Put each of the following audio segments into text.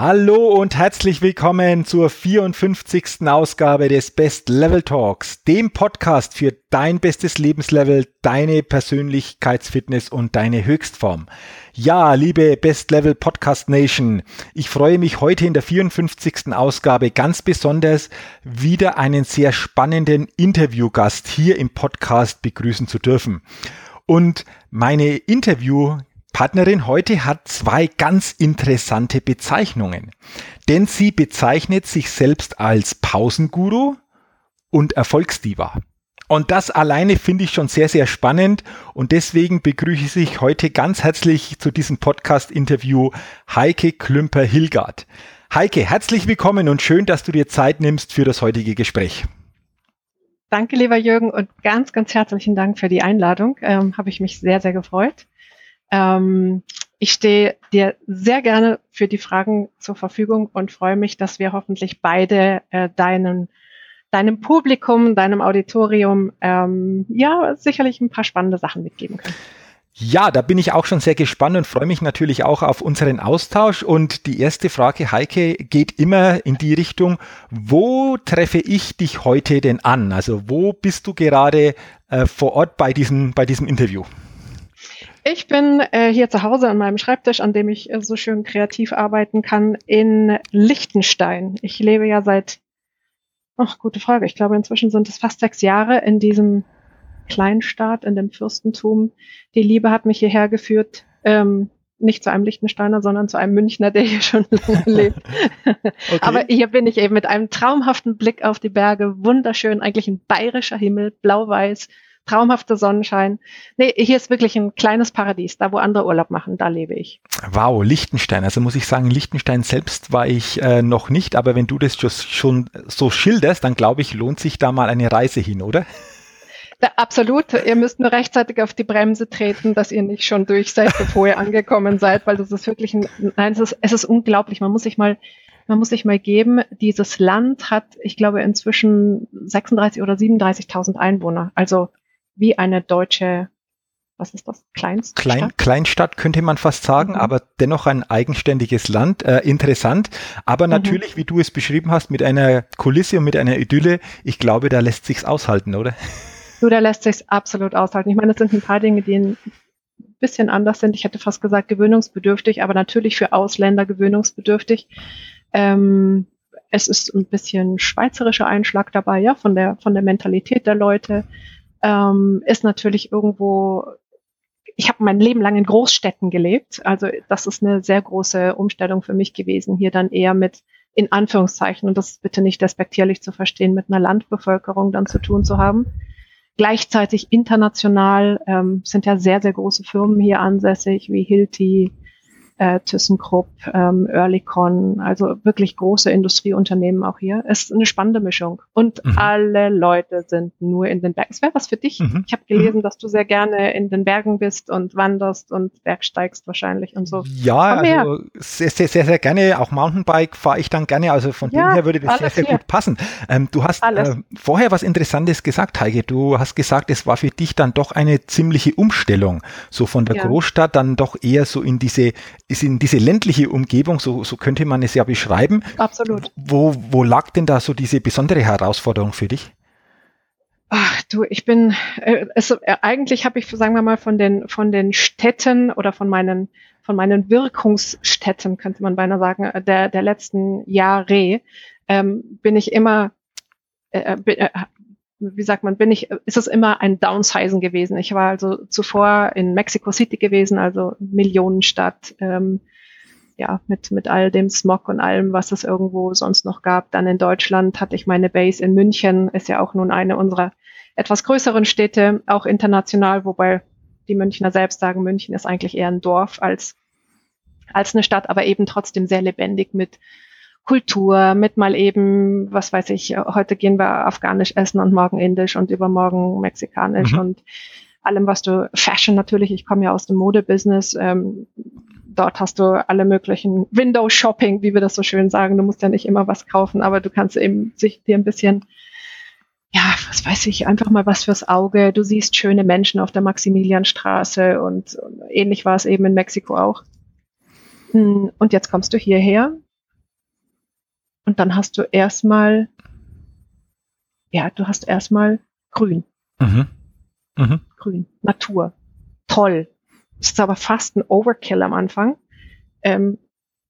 Hallo und herzlich willkommen zur 54. Ausgabe des Best Level Talks, dem Podcast für dein bestes Lebenslevel, deine Persönlichkeitsfitness und deine Höchstform. Ja, liebe Best Level Podcast Nation, ich freue mich heute in der 54. Ausgabe ganz besonders wieder einen sehr spannenden Interviewgast hier im Podcast begrüßen zu dürfen. Und meine Interview Partnerin heute hat zwei ganz interessante Bezeichnungen. Denn sie bezeichnet sich selbst als Pausenguru und Erfolgsdiva. Und das alleine finde ich schon sehr, sehr spannend und deswegen begrüße ich heute ganz herzlich zu diesem Podcast-Interview Heike Klümper-Hilgard. Heike, herzlich willkommen und schön, dass du dir Zeit nimmst für das heutige Gespräch. Danke, lieber Jürgen, und ganz, ganz herzlichen Dank für die Einladung. Ähm, Habe ich mich sehr, sehr gefreut. Ähm, ich stehe dir sehr gerne für die Fragen zur Verfügung und freue mich, dass wir hoffentlich beide äh, deinen, deinem Publikum, deinem Auditorium ähm, ja sicherlich ein paar spannende Sachen mitgeben können. Ja, da bin ich auch schon sehr gespannt und freue mich natürlich auch auf unseren Austausch. Und die erste Frage, Heike, geht immer in die Richtung, wo treffe ich dich heute denn an? Also wo bist du gerade äh, vor Ort bei diesem, bei diesem Interview? Ich bin äh, hier zu Hause an meinem Schreibtisch, an dem ich äh, so schön kreativ arbeiten kann, in Liechtenstein. Ich lebe ja seit, ach, gute Frage, ich glaube inzwischen sind es fast sechs Jahre in diesem Kleinstaat, in dem Fürstentum. Die Liebe hat mich hierher geführt, ähm, nicht zu einem Liechtensteiner, sondern zu einem Münchner, der hier schon lange lebt. okay. Aber hier bin ich eben mit einem traumhaften Blick auf die Berge, wunderschön, eigentlich ein bayerischer Himmel, blau-weiß, traumhafter Sonnenschein. Nee, hier ist wirklich ein kleines Paradies, da wo andere Urlaub machen, da lebe ich. Wow, Liechtenstein. Also muss ich sagen, Liechtenstein selbst war ich äh, noch nicht, aber wenn du das schon so schilderst, dann glaube ich, lohnt sich da mal eine Reise hin, oder? Da, absolut. Ihr müsst nur rechtzeitig auf die Bremse treten, dass ihr nicht schon durch seid, bevor ihr angekommen seid, weil das ist wirklich ein, nein, es ist, es ist unglaublich. Man muss sich mal, man muss sich mal geben, dieses Land hat, ich glaube, inzwischen 36 oder 37.000 Einwohner. Also wie eine deutsche, was ist das, Kleinstadt? Klein, Kleinstadt könnte man fast sagen, mhm. aber dennoch ein eigenständiges Land. Äh, interessant, aber mhm. natürlich, wie du es beschrieben hast, mit einer Kulisse und mit einer Idylle, ich glaube, da lässt sich's aushalten, oder? Du, da lässt sich's absolut aushalten. Ich meine, es sind ein paar Dinge, die ein bisschen anders sind. Ich hätte fast gesagt gewöhnungsbedürftig, aber natürlich für Ausländer gewöhnungsbedürftig. Ähm, es ist ein bisschen schweizerischer Einschlag dabei, ja, von der, von der Mentalität der Leute ähm, ist natürlich irgendwo, ich habe mein Leben lang in Großstädten gelebt, also das ist eine sehr große Umstellung für mich gewesen, hier dann eher mit in Anführungszeichen, und das ist bitte nicht despektierlich zu verstehen, mit einer Landbevölkerung dann zu tun zu haben. Gleichzeitig international ähm, sind ja sehr, sehr große Firmen hier ansässig, wie Hilti, äh, ThyssenKrupp, ähm, Oerlikon, also wirklich große Industrieunternehmen auch hier. Es ist eine spannende Mischung. Und mhm. alle Leute sind nur in den Bergen. Es wäre was für dich. Mhm. Ich habe gelesen, mhm. dass du sehr gerne in den Bergen bist und wanderst und bergsteigst wahrscheinlich und so. Ja, also sehr, sehr, sehr, sehr gerne. Auch Mountainbike fahre ich dann gerne. Also von ja, dem her würde das sehr, sehr hier. gut passen. Ähm, du hast äh, vorher was Interessantes gesagt, Heike. Du hast gesagt, es war für dich dann doch eine ziemliche Umstellung. So von der ja. Großstadt dann doch eher so in diese ist in diese ländliche Umgebung, so, so könnte man es ja beschreiben. Absolut. Wo, wo lag denn da so diese besondere Herausforderung für dich? Ach du, ich bin, äh, es, äh, eigentlich habe ich, sagen wir mal, von den, von den Städten oder von meinen, von meinen Wirkungsstätten, könnte man beinahe sagen, äh, der, der letzten Jahre, ähm, bin ich immer, äh, äh, wie sagt man, bin ich, ist es immer ein Downsizen gewesen. Ich war also zuvor in Mexico City gewesen, also Millionenstadt, ähm, ja, mit, mit all dem Smog und allem, was es irgendwo sonst noch gab. Dann in Deutschland hatte ich meine Base in München, ist ja auch nun eine unserer etwas größeren Städte, auch international, wobei die Münchner selbst sagen, München ist eigentlich eher ein Dorf als, als eine Stadt, aber eben trotzdem sehr lebendig mit Kultur, mit mal eben, was weiß ich, heute gehen wir afghanisch essen und morgen indisch und übermorgen mexikanisch mhm. und allem, was du, Fashion natürlich, ich komme ja aus dem Modebusiness, ähm, dort hast du alle möglichen Window Shopping, wie wir das so schön sagen. Du musst ja nicht immer was kaufen, aber du kannst eben sich dir ein bisschen ja, was weiß ich, einfach mal was fürs Auge. Du siehst schöne Menschen auf der Maximilianstraße und, und ähnlich war es eben in Mexiko auch. Hm, und jetzt kommst du hierher und dann hast du erstmal, ja, du hast erstmal Grün. Mhm. Mhm. Grün, Natur. Toll. Das ist aber fast ein Overkill am Anfang. Ähm,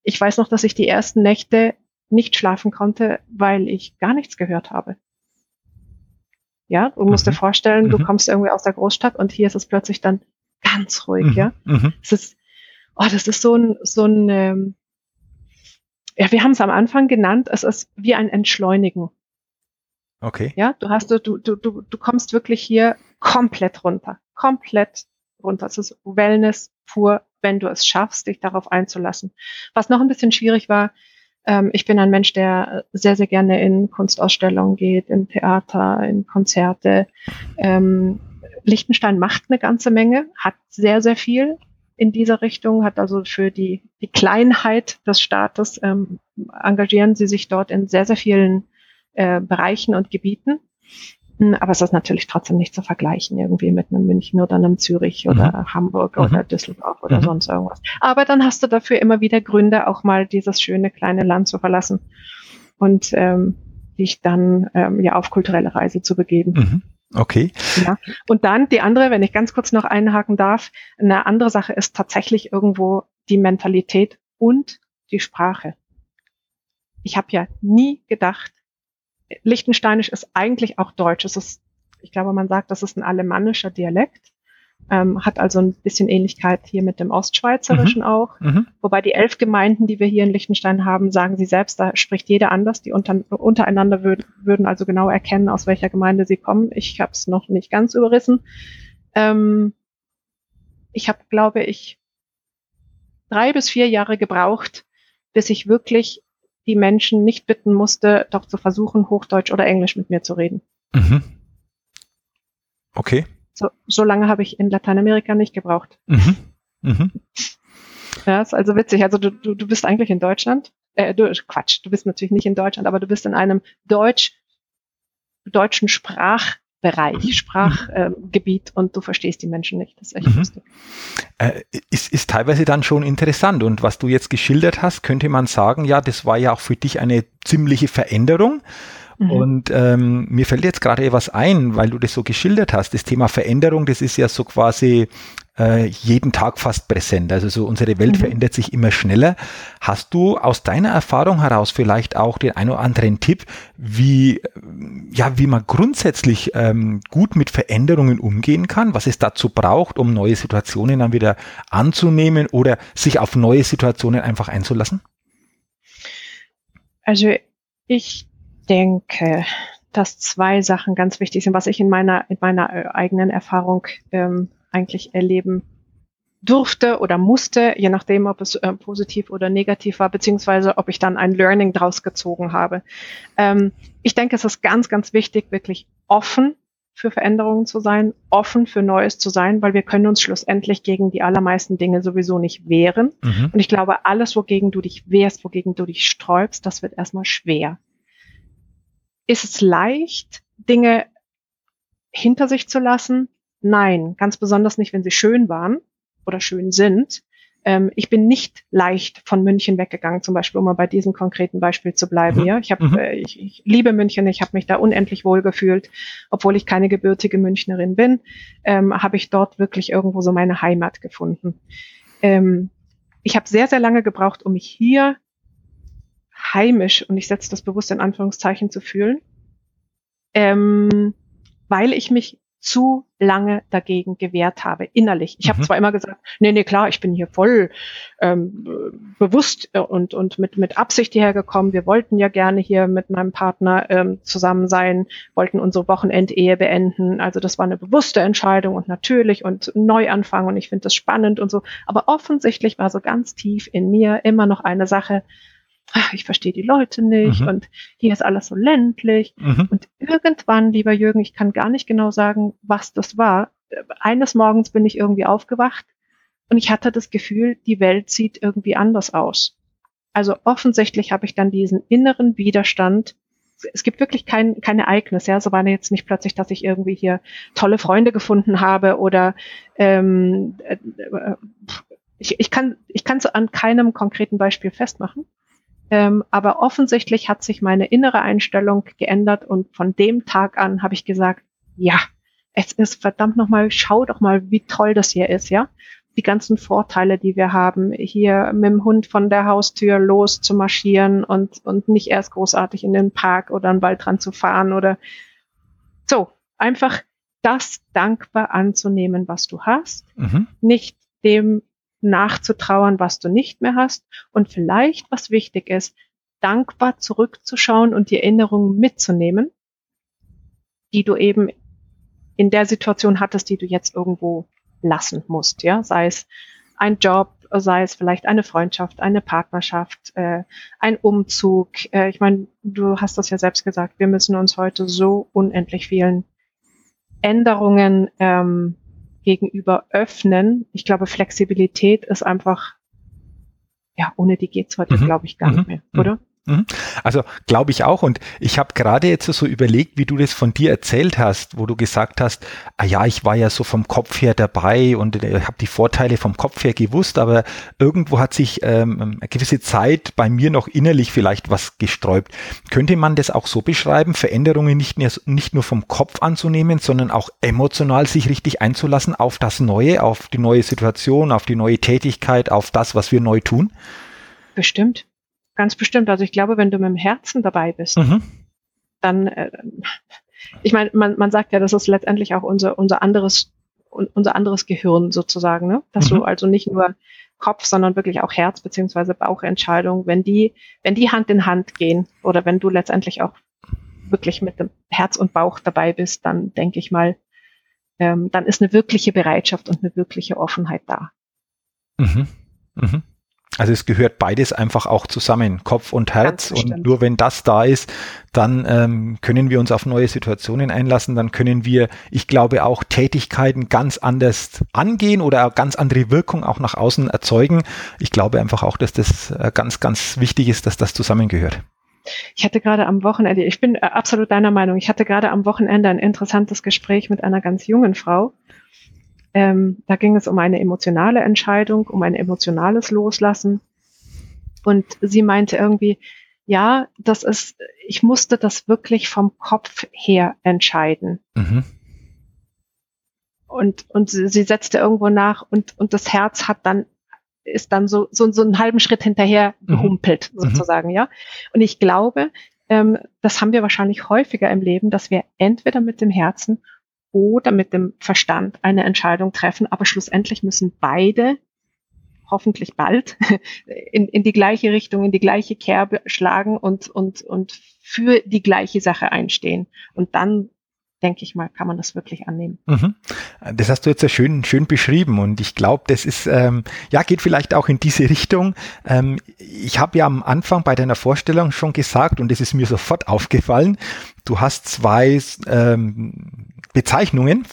ich weiß noch, dass ich die ersten Nächte nicht schlafen konnte, weil ich gar nichts gehört habe. Ja, du musst mhm. dir vorstellen, mhm. du kommst irgendwie aus der Großstadt und hier ist es plötzlich dann ganz ruhig, mhm. ja. Mhm. Es ist, oh, das ist so ein, so ein, ähm, ja, wir haben es am Anfang genannt, es ist wie ein Entschleunigen. Okay. Ja, du hast, du, du, du, du kommst wirklich hier komplett runter. Komplett runter. Es ist Wellness pur, wenn du es schaffst, dich darauf einzulassen. Was noch ein bisschen schwierig war, ähm, ich bin ein Mensch, der sehr, sehr gerne in Kunstausstellungen geht, in Theater, in Konzerte. Ähm, Liechtenstein macht eine ganze Menge, hat sehr, sehr viel in dieser Richtung, hat also für die, die Kleinheit des Staates ähm, engagieren sie sich dort in sehr, sehr vielen äh, Bereichen und Gebieten. Hm, aber es ist natürlich trotzdem nicht zu vergleichen irgendwie mit einem München oder einem Zürich oder mhm. Hamburg mhm. oder Düsseldorf oder mhm. sonst irgendwas. Aber dann hast du dafür immer wieder Gründe, auch mal dieses schöne kleine Land zu verlassen und ähm, dich dann ähm, ja auf kulturelle Reise zu begeben. Okay. Ja. Und dann die andere, wenn ich ganz kurz noch einhaken darf, eine andere Sache ist tatsächlich irgendwo die Mentalität und die Sprache. Ich habe ja nie gedacht, Lichtensteinisch ist eigentlich auch Deutsch. Es ist, ich glaube, man sagt, das ist ein alemannischer Dialekt. Ähm, hat also ein bisschen Ähnlichkeit hier mit dem Ostschweizerischen mhm. auch. Mhm. Wobei die elf Gemeinden, die wir hier in Liechtenstein haben, sagen sie selbst, da spricht jeder anders. Die unter, untereinander würd, würden also genau erkennen, aus welcher Gemeinde sie kommen. Ich habe es noch nicht ganz überrissen. Ähm, ich habe, glaube ich, drei bis vier Jahre gebraucht, bis ich wirklich die Menschen nicht bitten musste, doch zu versuchen, Hochdeutsch oder Englisch mit mir zu reden. Mhm. Okay. So, so lange habe ich in Lateinamerika nicht gebraucht. Mhm. Mhm. Ja, ist also witzig. Also du, du, du bist eigentlich in Deutschland. Äh, du, Quatsch, du bist natürlich nicht in Deutschland, aber du bist in einem Deutsch, deutschen Sprach, Bereich, Sprachgebiet äh, und du verstehst die Menschen nicht. Das ist echt mhm. lustig. Äh, ist, ist teilweise dann schon interessant. Und was du jetzt geschildert hast, könnte man sagen, ja, das war ja auch für dich eine ziemliche Veränderung. Mhm. Und ähm, mir fällt jetzt gerade etwas ein, weil du das so geschildert hast. Das Thema Veränderung, das ist ja so quasi äh, jeden Tag fast präsent. Also so unsere Welt mhm. verändert sich immer schneller. Hast du aus deiner Erfahrung heraus vielleicht auch den ein oder anderen Tipp, wie, ja, wie man grundsätzlich ähm, gut mit Veränderungen umgehen kann, was es dazu braucht, um neue Situationen dann wieder anzunehmen oder sich auf neue Situationen einfach einzulassen? Also ich denke, dass zwei Sachen ganz wichtig sind, was ich in meiner, in meiner äh, eigenen Erfahrung ähm, eigentlich erleben durfte oder musste, je nachdem, ob es äh, positiv oder negativ war, beziehungsweise ob ich dann ein Learning draus gezogen habe. Ähm, ich denke, es ist ganz, ganz wichtig, wirklich offen für Veränderungen zu sein, offen für Neues zu sein, weil wir können uns schlussendlich gegen die allermeisten Dinge sowieso nicht wehren. Mhm. Und ich glaube, alles, wogegen du dich wehrst, wogegen du dich sträubst, das wird erstmal schwer. Ist es leicht, Dinge hinter sich zu lassen? Nein, ganz besonders nicht, wenn sie schön waren oder schön sind. Ähm, ich bin nicht leicht von München weggegangen, zum Beispiel, um mal bei diesem konkreten Beispiel zu bleiben. Mhm. Ja, ich, hab, mhm. äh, ich, ich liebe München, ich habe mich da unendlich wohl gefühlt, obwohl ich keine gebürtige Münchnerin bin, ähm, habe ich dort wirklich irgendwo so meine Heimat gefunden. Ähm, ich habe sehr, sehr lange gebraucht, um mich hier heimisch, und ich setze das bewusst in Anführungszeichen zu fühlen, ähm, weil ich mich zu lange dagegen gewehrt habe, innerlich. Ich mhm. habe zwar immer gesagt, nee, nee, klar, ich bin hier voll ähm, bewusst äh, und, und mit, mit Absicht hierher gekommen. Wir wollten ja gerne hier mit meinem Partner ähm, zusammen sein, wollten unsere Wochenendehe beenden. Also das war eine bewusste Entscheidung und natürlich und Neuanfang und ich finde das spannend und so. Aber offensichtlich war so ganz tief in mir immer noch eine Sache, ach, ich verstehe die Leute nicht mhm. und hier ist alles so ländlich. Mhm. Und irgendwann, lieber Jürgen, ich kann gar nicht genau sagen, was das war. Eines Morgens bin ich irgendwie aufgewacht und ich hatte das Gefühl, die Welt sieht irgendwie anders aus. Also offensichtlich habe ich dann diesen inneren Widerstand. Es gibt wirklich kein, kein Ereignis, ja. So war jetzt nicht plötzlich, dass ich irgendwie hier tolle Freunde gefunden habe oder ähm, äh, äh ich, ich kann ich kann es an keinem konkreten Beispiel festmachen. Ähm, aber offensichtlich hat sich meine innere Einstellung geändert und von dem Tag an habe ich gesagt, ja, es ist verdammt nochmal, schau doch mal, wie toll das hier ist, ja. Die ganzen Vorteile, die wir haben, hier mit dem Hund von der Haustür los zu marschieren und, und nicht erst großartig in den Park oder einen Wald dran zu fahren oder so. Einfach das dankbar anzunehmen, was du hast, mhm. nicht dem nachzutrauern, was du nicht mehr hast und vielleicht, was wichtig ist, dankbar zurückzuschauen und die Erinnerungen mitzunehmen, die du eben in der Situation hattest, die du jetzt irgendwo lassen musst, ja, sei es ein Job, sei es vielleicht eine Freundschaft, eine Partnerschaft, äh, ein Umzug. Äh, ich meine, du hast das ja selbst gesagt, wir müssen uns heute so unendlich vielen Änderungen ähm, gegenüber öffnen. Ich glaube, Flexibilität ist einfach, ja, ohne die geht's heute, mhm. glaube ich, gar mhm. nicht mehr, oder? Mhm. Also glaube ich auch. Und ich habe gerade jetzt so überlegt, wie du das von dir erzählt hast, wo du gesagt hast, ah ja, ich war ja so vom Kopf her dabei und äh, habe die Vorteile vom Kopf her gewusst, aber irgendwo hat sich ähm, eine gewisse Zeit bei mir noch innerlich vielleicht was gesträubt. Könnte man das auch so beschreiben, Veränderungen nicht, mehr, nicht nur vom Kopf anzunehmen, sondern auch emotional sich richtig einzulassen auf das Neue, auf die neue Situation, auf die neue Tätigkeit, auf das, was wir neu tun? Bestimmt. Ganz bestimmt. Also ich glaube, wenn du mit dem Herzen dabei bist, mhm. dann, äh, ich meine, man, man sagt ja, das ist letztendlich auch unser, unser anderes, unser anderes Gehirn sozusagen, ne? Dass mhm. du also nicht nur Kopf, sondern wirklich auch Herz beziehungsweise Bauchentscheidung, wenn die, wenn die Hand in Hand gehen oder wenn du letztendlich auch wirklich mit dem Herz und Bauch dabei bist, dann denke ich mal, ähm, dann ist eine wirkliche Bereitschaft und eine wirkliche Offenheit da. Mhm. Mhm. Also es gehört beides einfach auch zusammen, Kopf und Herz. Und nur wenn das da ist, dann ähm, können wir uns auf neue Situationen einlassen. Dann können wir, ich glaube, auch Tätigkeiten ganz anders angehen oder ganz andere Wirkung auch nach außen erzeugen. Ich glaube einfach auch, dass das äh, ganz, ganz wichtig ist, dass das zusammengehört. Ich hatte gerade am Wochenende, ich bin äh, absolut deiner Meinung, ich hatte gerade am Wochenende ein interessantes Gespräch mit einer ganz jungen Frau, ähm, da ging es um eine emotionale Entscheidung, um ein emotionales Loslassen. Und sie meinte irgendwie, ja, das ist, ich musste das wirklich vom Kopf her entscheiden. Mhm. Und, und sie, sie setzte irgendwo nach und, und das Herz hat dann ist dann so, so, so einen halben Schritt hinterher mhm. gehumpelt, mhm. sozusagen, ja. Und ich glaube, ähm, das haben wir wahrscheinlich häufiger im Leben, dass wir entweder mit dem Herzen oder mit dem Verstand eine Entscheidung treffen, aber schlussendlich müssen beide hoffentlich bald in, in die gleiche Richtung, in die gleiche Kerbe schlagen und, und, und für die gleiche Sache einstehen. Und dann denke ich mal, kann man das wirklich annehmen. Mhm. Das hast du jetzt ja schön, schön beschrieben und ich glaube, das ist, ähm, ja, geht vielleicht auch in diese Richtung. Ähm, ich habe ja am Anfang bei deiner Vorstellung schon gesagt und es ist mir sofort aufgefallen, du hast zwei ähm, Bezeichnungen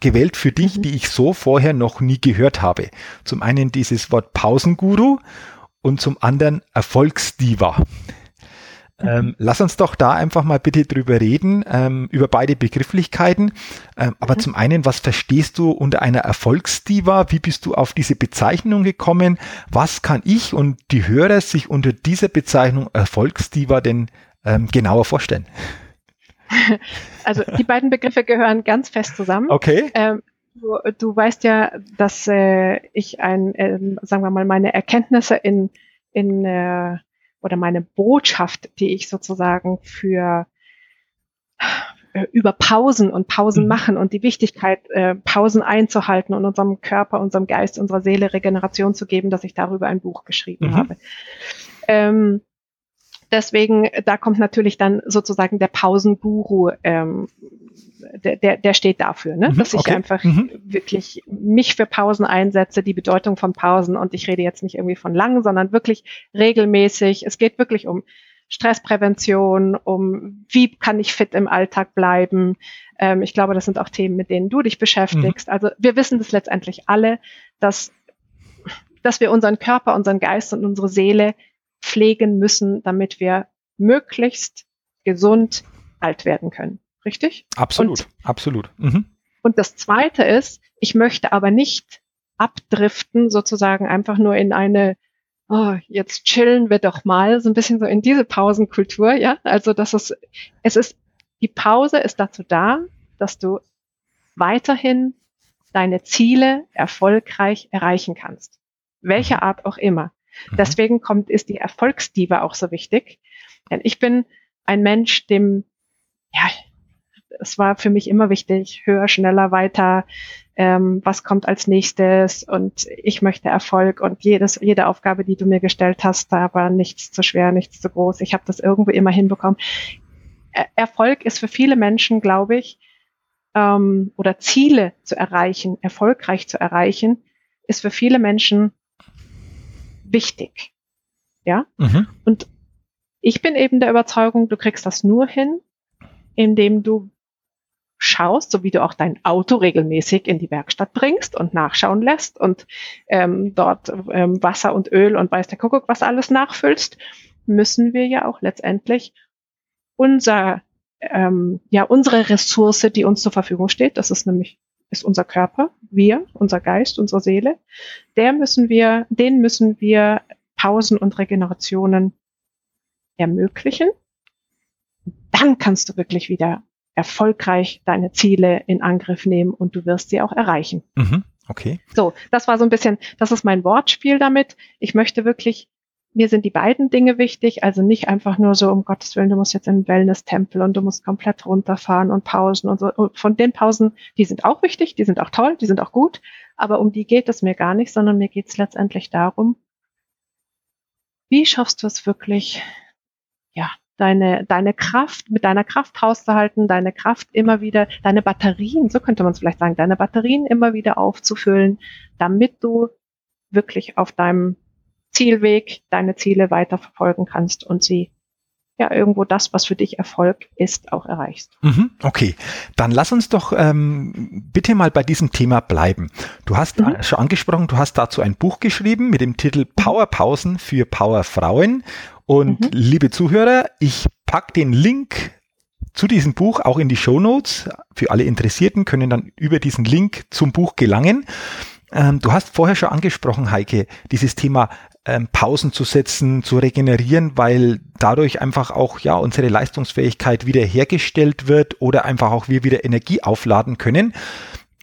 gewählt für dich, mhm. die ich so vorher noch nie gehört habe. Zum einen dieses Wort Pausenguru und zum anderen Erfolgsdiva. Mhm. Ähm, lass uns doch da einfach mal bitte drüber reden, ähm, über beide Begrifflichkeiten. Ähm, aber mhm. zum einen, was verstehst du unter einer Erfolgsdiva? Wie bist du auf diese Bezeichnung gekommen? Was kann ich und die Hörer sich unter dieser Bezeichnung Erfolgsdiva denn ähm, genauer vorstellen? Also die beiden Begriffe gehören ganz fest zusammen. Okay. Ähm, du, du, weißt ja, dass äh, ich ein, äh, sagen wir mal, meine Erkenntnisse in, in äh, oder meine Botschaft, die ich sozusagen für äh, über Pausen und Pausen mhm. machen und die Wichtigkeit, äh, Pausen einzuhalten und unserem Körper, unserem Geist, unserer Seele Regeneration zu geben, dass ich darüber ein Buch geschrieben mhm. habe. Ähm, deswegen, da kommt natürlich dann sozusagen der Pausenguru, ähm, der, der, der steht dafür, ne? Mhm, dass ich okay. einfach mhm. wirklich mich für Pausen einsetze, die Bedeutung von Pausen und ich rede jetzt nicht irgendwie von lang, sondern wirklich regelmäßig. Es geht wirklich um Stressprävention, um wie kann ich fit im Alltag bleiben. Ähm, ich glaube, das sind auch Themen, mit denen du dich beschäftigst. Mhm. Also wir wissen das letztendlich alle, dass, dass wir unseren Körper, unseren Geist und unsere Seele pflegen müssen, damit wir möglichst gesund alt werden können. Richtig? Absolut, und, absolut. Mhm. Und das Zweite ist, ich möchte aber nicht abdriften, sozusagen einfach nur in eine oh, jetzt chillen wir doch mal, so ein bisschen so in diese Pausenkultur, ja. Also das ist, es ist, die Pause ist dazu da, dass du weiterhin deine Ziele erfolgreich erreichen kannst. Welcher mhm. Art auch immer. Mhm. Deswegen kommt, ist die Erfolgsdiva auch so wichtig. Denn ich bin ein Mensch, dem, ja, es war für mich immer wichtig, höher, schneller, weiter, ähm, was kommt als nächstes und ich möchte Erfolg und jedes, jede Aufgabe, die du mir gestellt hast, da war nichts zu schwer, nichts zu groß. Ich habe das irgendwo immer hinbekommen. Er Erfolg ist für viele Menschen, glaube ich, ähm, oder Ziele zu erreichen, erfolgreich zu erreichen, ist für viele Menschen wichtig. Ja? Mhm. Und ich bin eben der Überzeugung, du kriegst das nur hin, indem du schaust, so wie du auch dein Auto regelmäßig in die Werkstatt bringst und nachschauen lässt und ähm, dort ähm, Wasser und Öl und weiß der Kuckuck was alles nachfüllst, müssen wir ja auch letztendlich unser ähm, ja unsere Ressource, die uns zur Verfügung steht, das ist nämlich ist unser Körper, wir, unser Geist, unsere Seele, der müssen wir, den müssen wir Pausen und Regenerationen ermöglichen. Dann kannst du wirklich wieder erfolgreich deine Ziele in Angriff nehmen und du wirst sie auch erreichen. Mhm, okay. So, das war so ein bisschen, das ist mein Wortspiel damit. Ich möchte wirklich, mir sind die beiden Dinge wichtig, also nicht einfach nur so, um Gottes Willen, du musst jetzt in den Wellness-Tempel und du musst komplett runterfahren und Pausen und so. Und von den Pausen, die sind auch wichtig, die sind auch toll, die sind auch gut, aber um die geht es mir gar nicht, sondern mir geht es letztendlich darum, wie schaffst du es wirklich, ja, deine, deine Kraft, mit deiner Kraft hauszuhalten, deine Kraft immer wieder, deine Batterien, so könnte man es vielleicht sagen, deine Batterien immer wieder aufzufüllen, damit du wirklich auf deinem Zielweg deine Ziele weiterverfolgen kannst und sie ja irgendwo das, was für dich Erfolg ist, auch erreichst. Mhm, okay, dann lass uns doch ähm, bitte mal bei diesem Thema bleiben. Du hast mhm. schon angesprochen, du hast dazu ein Buch geschrieben mit dem Titel mhm. Powerpausen für Powerfrauen und mhm. liebe Zuhörer, ich packe den Link zu diesem Buch auch in die Show Notes. Für alle Interessierten können dann über diesen Link zum Buch gelangen. Ähm, du hast vorher schon angesprochen, Heike, dieses Thema ähm, Pausen zu setzen, zu regenerieren, weil dadurch einfach auch ja unsere Leistungsfähigkeit wieder hergestellt wird oder einfach auch wir wieder Energie aufladen können.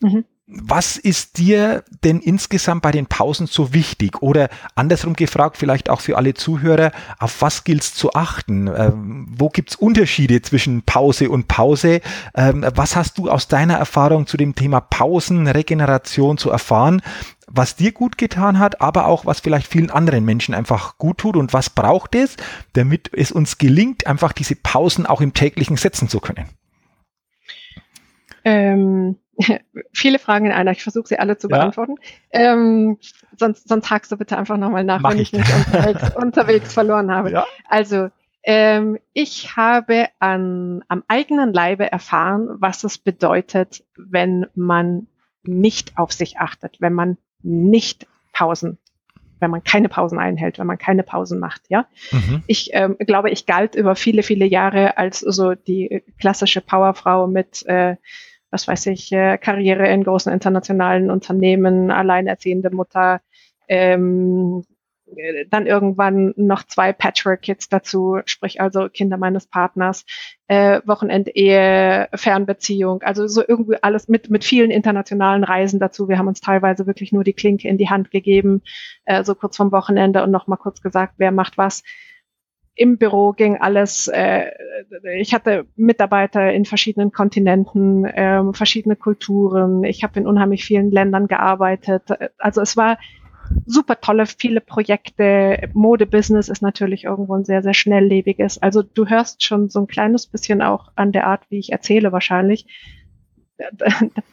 Mhm. Was ist dir denn insgesamt bei den Pausen so wichtig? Oder andersrum gefragt, vielleicht auch für alle Zuhörer, auf was gilt es zu achten? Ähm, wo gibt es Unterschiede zwischen Pause und Pause? Ähm, was hast du aus deiner Erfahrung zu dem Thema Pausen, Regeneration zu erfahren? Was dir gut getan hat, aber auch was vielleicht vielen anderen Menschen einfach gut tut und was braucht es, damit es uns gelingt, einfach diese Pausen auch im täglichen setzen zu können? Ähm viele Fragen in einer. Ich versuche sie alle zu beantworten. Ja. Ähm, sonst, sonst hakst du bitte einfach nochmal nach, Mach wenn ich, ich mich unterwegs, unterwegs verloren habe. Ja. Also, ähm, ich habe an, am eigenen Leibe erfahren, was es bedeutet, wenn man nicht auf sich achtet, wenn man nicht Pausen wenn man keine Pausen einhält, wenn man keine Pausen macht, ja. Mhm. Ich ähm, glaube, ich galt über viele, viele Jahre als so die klassische Powerfrau mit äh, was weiß ich, äh, Karriere in großen internationalen Unternehmen, alleinerziehende Mutter, ähm, äh, dann irgendwann noch zwei Patchwork-Kids dazu, sprich also Kinder meines Partners, äh, Wochenendehe, Fernbeziehung, also so irgendwie alles mit, mit vielen internationalen Reisen dazu. Wir haben uns teilweise wirklich nur die Klinke in die Hand gegeben, äh, so kurz vom Wochenende und nochmal kurz gesagt, wer macht was im Büro ging alles, äh, ich hatte Mitarbeiter in verschiedenen Kontinenten, äh, verschiedene Kulturen, ich habe in unheimlich vielen Ländern gearbeitet. Also es war super tolle, viele Projekte. Modebusiness ist natürlich irgendwo ein sehr, sehr schnelllebiges. Also du hörst schon so ein kleines bisschen auch an der Art, wie ich erzähle wahrscheinlich,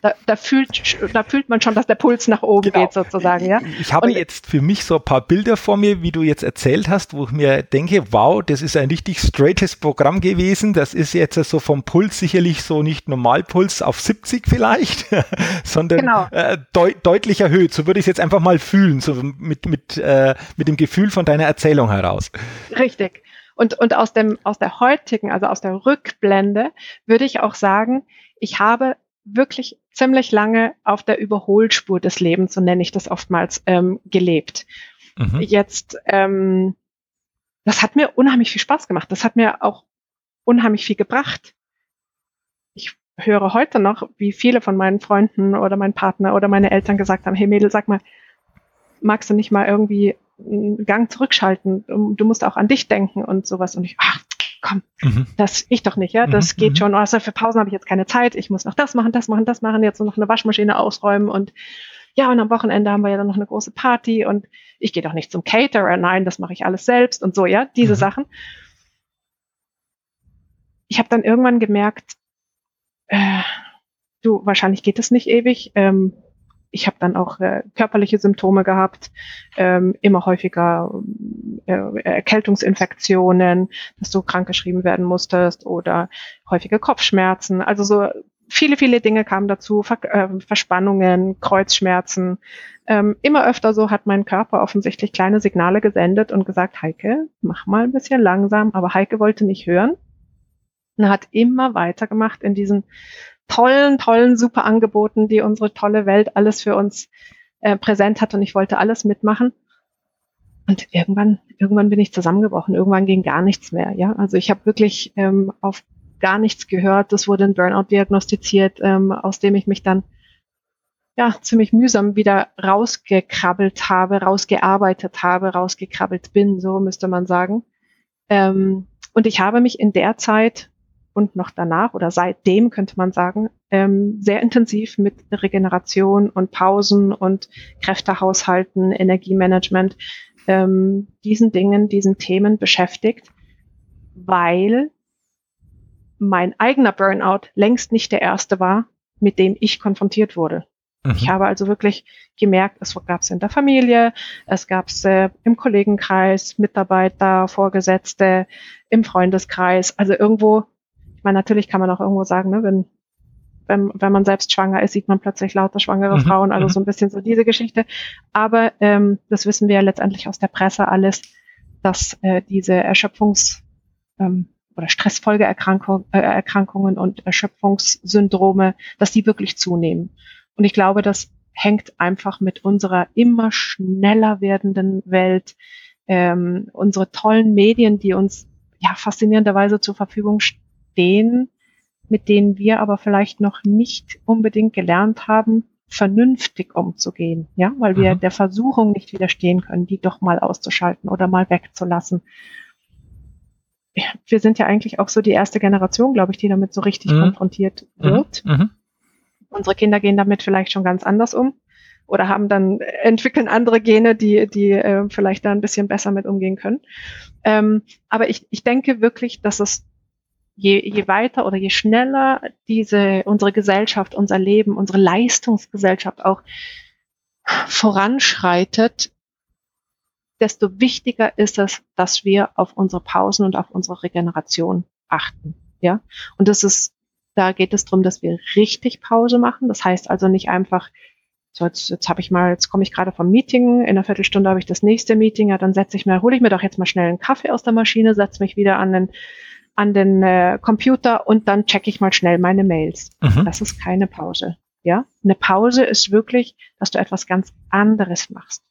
da, da, fühlt, da fühlt man schon, dass der Puls nach oben genau. geht sozusagen. Ja? Ich habe und, jetzt für mich so ein paar Bilder vor mir, wie du jetzt erzählt hast, wo ich mir denke, wow, das ist ein richtig straightes Programm gewesen. Das ist jetzt so vom Puls sicherlich so nicht Normalpuls auf 70 vielleicht, sondern genau. äh, deut deutlich erhöht. So würde ich es jetzt einfach mal fühlen, so mit, mit, äh, mit dem Gefühl von deiner Erzählung heraus. Richtig. Und, und aus, dem, aus der heutigen, also aus der Rückblende, würde ich auch sagen, ich habe wirklich ziemlich lange auf der Überholspur des Lebens, so nenne ich das oftmals, ähm, gelebt. Mhm. Jetzt, ähm, das hat mir unheimlich viel Spaß gemacht. Das hat mir auch unheimlich viel gebracht. Ich höre heute noch, wie viele von meinen Freunden oder mein Partner oder meine Eltern gesagt haben, hey Mädel, sag mal, magst du nicht mal irgendwie einen Gang zurückschalten? Du musst auch an dich denken und sowas. Und ich, ach, komm, mhm. das ich doch nicht, ja, das mhm. geht mhm. schon. Also für Pausen habe ich jetzt keine Zeit. Ich muss noch das machen, das machen, das machen, jetzt noch eine Waschmaschine ausräumen und ja, und am Wochenende haben wir ja dann noch eine große Party und ich gehe doch nicht zum Caterer, nein, das mache ich alles selbst und so, ja, diese mhm. Sachen. Ich habe dann irgendwann gemerkt, äh, du, wahrscheinlich geht es nicht ewig. Ähm, ich habe dann auch äh, körperliche Symptome gehabt, ähm, immer häufiger äh, Erkältungsinfektionen, dass du krankgeschrieben werden musstest oder häufige Kopfschmerzen. Also so viele, viele Dinge kamen dazu, Ver äh, Verspannungen, Kreuzschmerzen. Ähm, immer öfter so hat mein Körper offensichtlich kleine Signale gesendet und gesagt, Heike, mach mal ein bisschen langsam. Aber Heike wollte nicht hören und hat immer weitergemacht in diesen tollen, tollen, super Angeboten, die unsere tolle Welt alles für uns äh, präsent hat und ich wollte alles mitmachen. Und irgendwann, irgendwann bin ich zusammengebrochen. Irgendwann ging gar nichts mehr. Ja, also ich habe wirklich ähm, auf gar nichts gehört. Das wurde ein Burnout diagnostiziert, ähm, aus dem ich mich dann ja ziemlich mühsam wieder rausgekrabbelt habe, rausgearbeitet habe, rausgekrabbelt bin, so müsste man sagen. Ähm, und ich habe mich in der Zeit und noch danach oder seitdem könnte man sagen, ähm, sehr intensiv mit Regeneration und Pausen und Kräftehaushalten, Energiemanagement, ähm, diesen Dingen, diesen Themen beschäftigt, weil mein eigener Burnout längst nicht der erste war, mit dem ich konfrontiert wurde. Mhm. Ich habe also wirklich gemerkt, es gab es in der Familie, es gab es äh, im Kollegenkreis, Mitarbeiter, Vorgesetzte, im Freundeskreis. Also irgendwo meine, natürlich kann man auch irgendwo sagen, ne, wenn, wenn, wenn man selbst schwanger ist, sieht man plötzlich lauter schwangere mhm. Frauen, also mhm. so ein bisschen so diese Geschichte. Aber ähm, das wissen wir ja letztendlich aus der Presse alles, dass äh, diese Erschöpfungs- ähm, oder Stressfolgeerkrankungen äh, Erkrankungen und Erschöpfungssyndrome, dass die wirklich zunehmen. Und ich glaube, das hängt einfach mit unserer immer schneller werdenden Welt, ähm, unsere tollen Medien, die uns ja faszinierenderweise zur Verfügung stehen, denen, mit denen wir aber vielleicht noch nicht unbedingt gelernt haben, vernünftig umzugehen, ja, weil wir mhm. der Versuchung nicht widerstehen können, die doch mal auszuschalten oder mal wegzulassen. Wir sind ja eigentlich auch so die erste Generation, glaube ich, die damit so richtig mhm. konfrontiert mhm. wird. Mhm. Unsere Kinder gehen damit vielleicht schon ganz anders um oder haben dann entwickeln andere Gene, die die äh, vielleicht da ein bisschen besser mit umgehen können. Ähm, aber ich, ich denke wirklich, dass es je, je weiter oder je schneller diese, unsere Gesellschaft, unser Leben, unsere Leistungsgesellschaft auch voranschreitet, desto wichtiger ist es, dass wir auf unsere Pausen und auf unsere Regeneration achten. Ja, und das ist, da geht es darum, dass wir richtig Pause machen. Das heißt also nicht einfach, so jetzt, jetzt habe ich mal, jetzt komme ich gerade vom Meeting, in einer Viertelstunde habe ich das nächste Meeting, ja, dann setze ich mir, hole ich mir doch jetzt mal schnell einen Kaffee aus der Maschine, setze mich wieder an den an den äh, Computer und dann checke ich mal schnell meine Mails. Mhm. Das ist keine Pause. Ja, eine Pause ist wirklich, dass du etwas ganz anderes machst.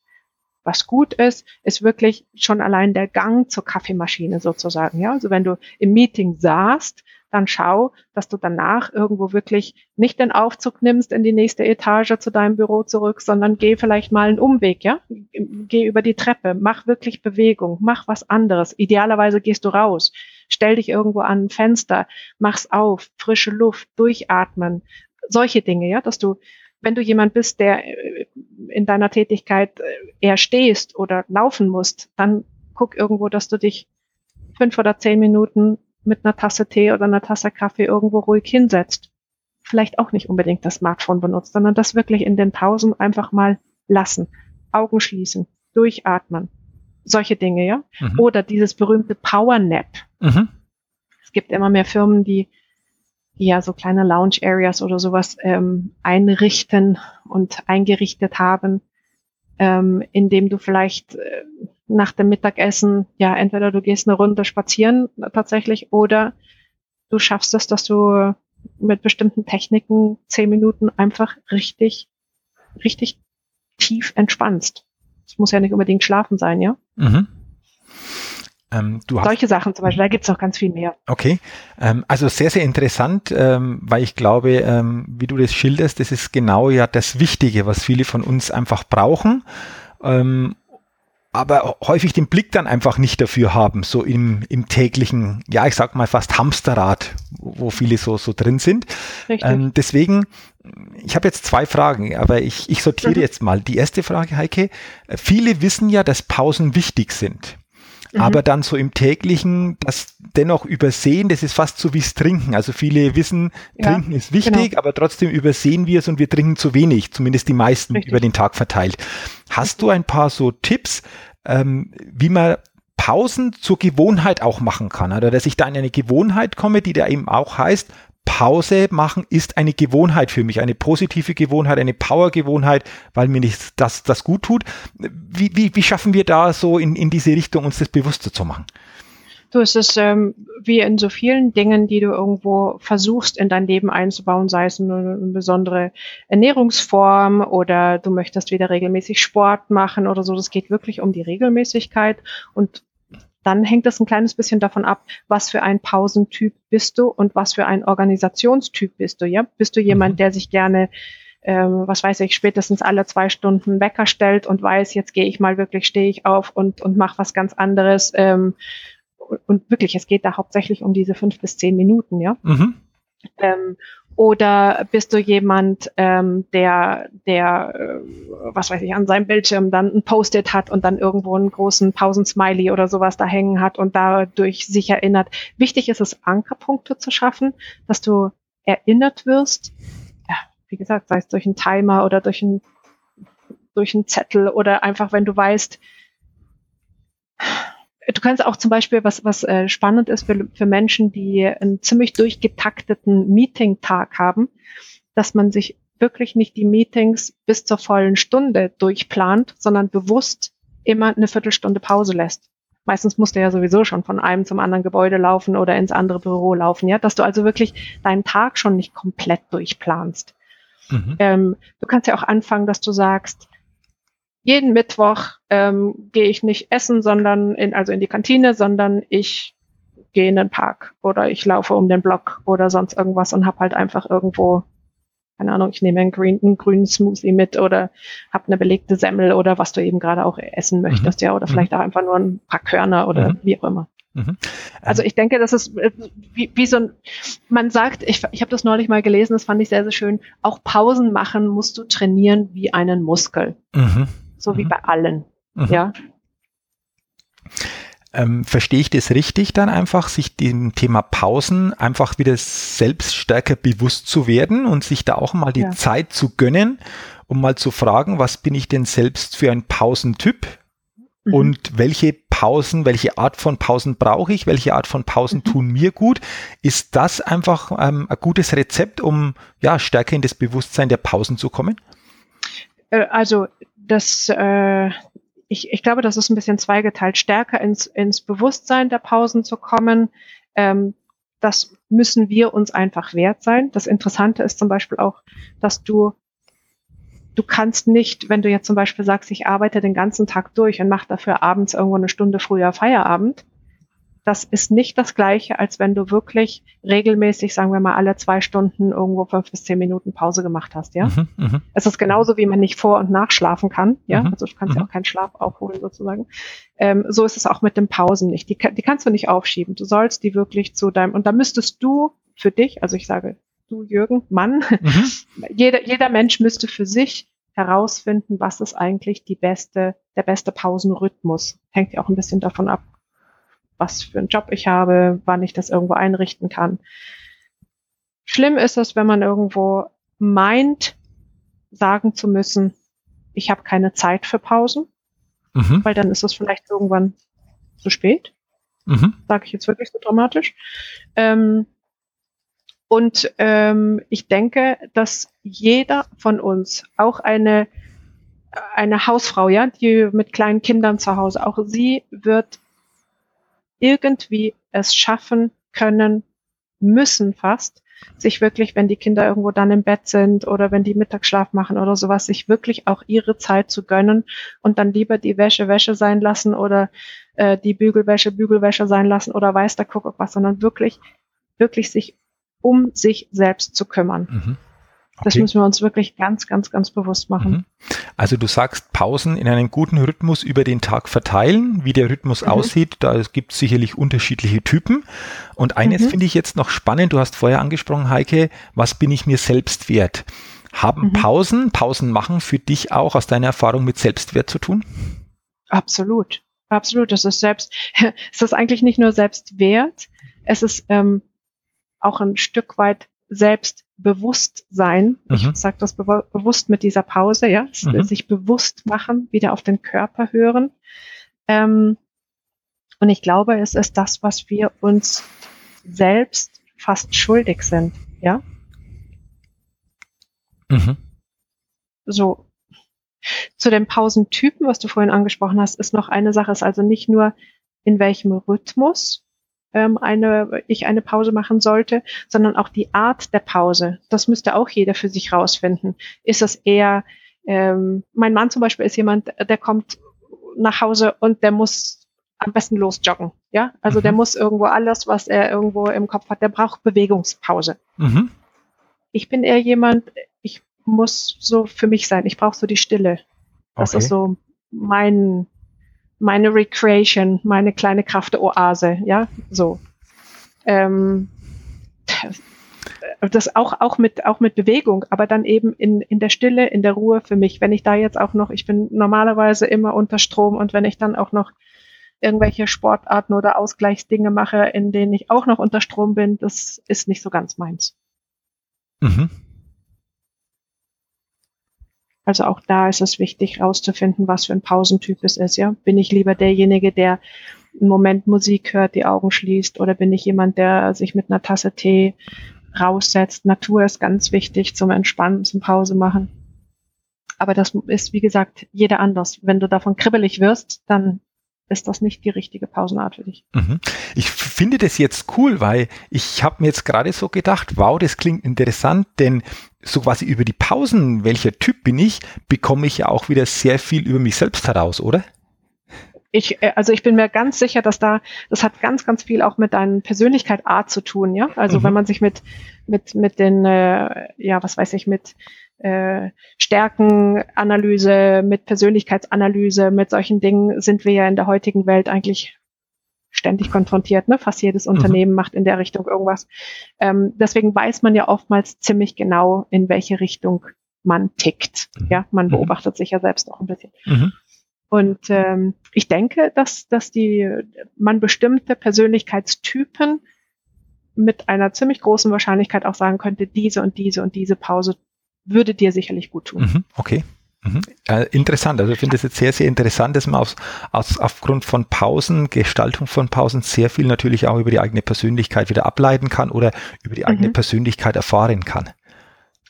Was gut ist, ist wirklich schon allein der Gang zur Kaffeemaschine sozusagen. Ja, also wenn du im Meeting saßt, dann schau, dass du danach irgendwo wirklich nicht den Aufzug nimmst in die nächste Etage zu deinem Büro zurück, sondern geh vielleicht mal einen Umweg, ja? Geh über die Treppe, mach wirklich Bewegung, mach was anderes. Idealerweise gehst du raus, stell dich irgendwo an ein Fenster, mach's auf, frische Luft, durchatmen, solche Dinge, ja, dass du wenn du jemand bist, der äh, in deiner Tätigkeit äh, eher stehst oder laufen musst, dann guck irgendwo, dass du dich fünf oder zehn Minuten mit einer Tasse Tee oder einer Tasse Kaffee irgendwo ruhig hinsetzt. Vielleicht auch nicht unbedingt das Smartphone benutzt, sondern das wirklich in den Pausen einfach mal lassen. Augen schließen, durchatmen. Solche Dinge, ja. Mhm. Oder dieses berühmte Power Nap. Mhm. Es gibt immer mehr Firmen, die, die ja so kleine Lounge Areas oder sowas ähm, einrichten und eingerichtet haben, ähm, indem du vielleicht äh, nach dem Mittagessen, ja, entweder du gehst eine Runde spazieren tatsächlich oder du schaffst es, dass du mit bestimmten Techniken zehn Minuten einfach richtig, richtig tief entspannst. Es muss ja nicht unbedingt schlafen sein, ja? Mhm. Ähm, Solche Sachen zum Beispiel, da gibt's noch ganz viel mehr. Okay, ähm, also sehr, sehr interessant, ähm, weil ich glaube, ähm, wie du das schilderst, das ist genau ja das Wichtige, was viele von uns einfach brauchen. Aber häufig den Blick dann einfach nicht dafür haben, so im, im täglichen, ja, ich sag mal fast Hamsterrad, wo viele so, so drin sind. Ähm, deswegen, ich habe jetzt zwei Fragen, aber ich, ich sortiere mhm. jetzt mal. Die erste Frage, Heike, viele wissen ja, dass Pausen wichtig sind. Mhm. Aber dann so im täglichen, das dennoch übersehen, das ist fast so wie es Trinken. Also viele wissen, ja, Trinken ist wichtig, genau. aber trotzdem übersehen wir es und wir trinken zu wenig, zumindest die meisten Richtig. über den Tag verteilt. Hast du ein paar so Tipps, ähm, wie man Pausen zur Gewohnheit auch machen kann, oder dass ich da in eine Gewohnheit komme, die da eben auch heißt, Pause machen ist eine Gewohnheit für mich, eine positive Gewohnheit, eine Power-Gewohnheit, weil mir nicht das, das gut tut. Wie, wie, wie schaffen wir da so in, in diese Richtung, uns das bewusster zu machen? Du, es ist ähm, wie in so vielen Dingen, die du irgendwo versuchst in dein Leben einzubauen, sei es eine, eine besondere Ernährungsform oder du möchtest wieder regelmäßig Sport machen oder so. Das geht wirklich um die Regelmäßigkeit und dann hängt es ein kleines bisschen davon ab, was für ein Pausentyp bist du und was für ein Organisationstyp bist du, ja? Bist du jemand, mhm. der sich gerne ähm, was weiß ich, spätestens alle zwei Stunden Wecker stellt und weiß, jetzt gehe ich mal wirklich, stehe ich auf und, und mache was ganz anderes. Ähm, und, und wirklich, es geht da hauptsächlich um diese fünf bis zehn Minuten, ja. Mhm. Ähm, oder bist du jemand, ähm, der, der, äh, was weiß ich, an seinem Bildschirm dann ein Post-it hat und dann irgendwo einen großen Pausensmiley oder sowas da hängen hat und dadurch sich erinnert. Wichtig ist es, Ankerpunkte zu schaffen, dass du erinnert wirst. Ja, wie gesagt, sei es durch einen Timer oder durch einen, durch einen Zettel oder einfach, wenn du weißt, Du kannst auch zum Beispiel, was, was äh, spannend ist für, für Menschen, die einen ziemlich durchgetakteten Meeting-Tag haben, dass man sich wirklich nicht die Meetings bis zur vollen Stunde durchplant, sondern bewusst immer eine Viertelstunde Pause lässt. Meistens musst du ja sowieso schon von einem zum anderen Gebäude laufen oder ins andere Büro laufen, ja, dass du also wirklich deinen Tag schon nicht komplett durchplanst. Mhm. Ähm, du kannst ja auch anfangen, dass du sagst, jeden Mittwoch ähm, gehe ich nicht essen, sondern in, also in die Kantine, sondern ich gehe in den Park oder ich laufe um den Block oder sonst irgendwas und habe halt einfach irgendwo, keine Ahnung, ich nehme einen, green, einen grünen Smoothie mit oder habe eine belegte Semmel oder was du eben gerade auch essen möchtest, mhm. ja, oder vielleicht mhm. auch einfach nur ein paar Körner oder mhm. wie auch immer. Mhm. Also ich denke, das ist äh, wie, wie so ein, man sagt, ich, ich habe das neulich mal gelesen, das fand ich sehr, sehr schön, auch Pausen machen musst du trainieren wie einen Muskel. Mhm so mhm. wie bei allen. Mhm. Ja. Ähm, verstehe ich das richtig dann einfach, sich dem Thema Pausen einfach wieder selbst stärker bewusst zu werden und sich da auch mal die ja. Zeit zu gönnen, um mal zu fragen, was bin ich denn selbst für ein Pausentyp? Mhm. Und welche Pausen, welche Art von Pausen brauche ich? Welche Art von Pausen mhm. tun mir gut? Ist das einfach ähm, ein gutes Rezept, um ja stärker in das Bewusstsein der Pausen zu kommen? Äh, also das, äh, ich, ich glaube, das ist ein bisschen zweigeteilt, stärker ins, ins Bewusstsein der Pausen zu kommen. Ähm, das müssen wir uns einfach wert sein. Das Interessante ist zum Beispiel auch, dass du du kannst nicht, wenn du jetzt zum Beispiel sagst, ich arbeite den ganzen Tag durch und mache dafür abends irgendwo eine Stunde früher Feierabend, das ist nicht das Gleiche, als wenn du wirklich regelmäßig, sagen wir mal, alle zwei Stunden irgendwo fünf bis zehn Minuten Pause gemacht hast, ja. Mhm, mh. Es ist genauso, wie man nicht vor- und nachschlafen kann, ja. Mhm, also du kannst ja mhm. auch keinen Schlaf aufholen sozusagen. Ähm, so ist es auch mit den Pausen nicht. Die, die kannst du nicht aufschieben. Du sollst die wirklich zu deinem, und da müsstest du für dich, also ich sage du Jürgen, Mann, mhm. jeder, jeder Mensch müsste für sich herausfinden, was ist eigentlich die beste, der beste Pausenrhythmus. Hängt ja auch ein bisschen davon ab, was für einen Job ich habe, wann ich das irgendwo einrichten kann. Schlimm ist es, wenn man irgendwo meint, sagen zu müssen, ich habe keine Zeit für Pausen, mhm. weil dann ist es vielleicht irgendwann zu spät. Mhm. Sage ich jetzt wirklich so dramatisch. Ähm, und ähm, ich denke, dass jeder von uns, auch eine, eine Hausfrau, ja, die mit kleinen Kindern zu Hause, auch sie wird irgendwie es schaffen können, müssen fast, sich wirklich, wenn die Kinder irgendwo dann im Bett sind oder wenn die Mittagsschlaf machen oder sowas, sich wirklich auch ihre Zeit zu gönnen und dann lieber die Wäsche Wäsche sein lassen oder äh, die Bügelwäsche Bügelwäsche sein lassen oder weiß der Kuckuck was, sondern wirklich, wirklich sich um sich selbst zu kümmern. Mhm. Okay. Das müssen wir uns wirklich ganz, ganz, ganz bewusst machen. Mhm. Also du sagst Pausen in einem guten Rhythmus über den Tag verteilen, wie der Rhythmus mhm. aussieht. Da gibt es sicherlich unterschiedliche Typen. Und eines mhm. finde ich jetzt noch spannend. Du hast vorher angesprochen, Heike, was bin ich mir selbst wert? Haben mhm. Pausen, Pausen machen für dich auch aus deiner Erfahrung mit Selbstwert zu tun? Absolut. Absolut. Das ist selbst, es ist eigentlich nicht nur Selbstwert. Es ist ähm, auch ein Stück weit Selbstbewusstsein. Mhm. Ich sage das be bewusst mit dieser Pause, ja, mhm. sich bewusst machen, wieder auf den Körper hören. Ähm, und ich glaube, es ist das, was wir uns selbst fast schuldig sind, ja. Mhm. So. Zu den Pausentypen, was du vorhin angesprochen hast, ist noch eine Sache, ist also nicht nur in welchem Rhythmus ähm, eine, ich eine Pause machen sollte, sondern auch die Art der Pause. Das müsste auch jeder für sich rausfinden. Ist es eher, ähm, mein Mann zum Beispiel ist jemand, der kommt nach Hause und der muss am besten losjoggen. Ja, also mhm. der muss irgendwo alles, was er irgendwo im Kopf hat, der braucht Bewegungspause. Mhm. Ich bin eher jemand, ich muss so für mich sein. Ich brauche so die Stille. Das okay. ist so mein, meine Recreation, meine kleine Kraftoase, ja, so. Ähm, das auch, auch mit, auch mit Bewegung, aber dann eben in, in der Stille, in der Ruhe für mich. Wenn ich da jetzt auch noch, ich bin normalerweise immer unter Strom und wenn ich dann auch noch irgendwelche Sportarten oder Ausgleichsdinge mache, in denen ich auch noch unter Strom bin, das ist nicht so ganz meins. Mhm. Also auch da ist es wichtig, herauszufinden, was für ein Pausentyp es ist. Ja, bin ich lieber derjenige, der einen Moment Musik hört, die Augen schließt, oder bin ich jemand, der sich mit einer Tasse Tee raussetzt? Natur ist ganz wichtig zum Entspannen, zum Pause machen. Aber das ist, wie gesagt, jeder anders. Wenn du davon kribbelig wirst, dann ist das nicht die richtige Pausenart für dich. Mhm. Ich finde das jetzt cool, weil ich habe mir jetzt gerade so gedacht, wow, das klingt interessant, denn so quasi über die Pausen, welcher Typ bin ich, bekomme ich ja auch wieder sehr viel über mich selbst heraus, oder? Ich, äh, also ich bin mir ganz sicher, dass da, das hat ganz, ganz viel auch mit deiner Persönlichkeit Art zu tun, ja. Also mhm. wenn man sich mit, mit, mit den, äh, ja, was weiß ich, mit äh, Stärkenanalyse, mit Persönlichkeitsanalyse, mit solchen Dingen sind wir ja in der heutigen Welt eigentlich ständig konfrontiert. Ne? Fast jedes mhm. Unternehmen mhm. macht in der Richtung irgendwas. Ähm, deswegen weiß man ja oftmals ziemlich genau, in welche Richtung man tickt. Mhm. Ja, man mhm. beobachtet sich ja selbst auch ein bisschen. Mhm. Und ähm, ich denke, dass, dass die man bestimmte Persönlichkeitstypen mit einer ziemlich großen Wahrscheinlichkeit auch sagen könnte, diese und diese und diese Pause würde dir sicherlich gut tun. Mhm, okay. Mhm. Äh, interessant, also ich finde es jetzt sehr, sehr interessant, dass man aus, aus, aufgrund von Pausen, Gestaltung von Pausen sehr viel natürlich auch über die eigene Persönlichkeit wieder ableiten kann oder über die eigene mhm. Persönlichkeit erfahren kann.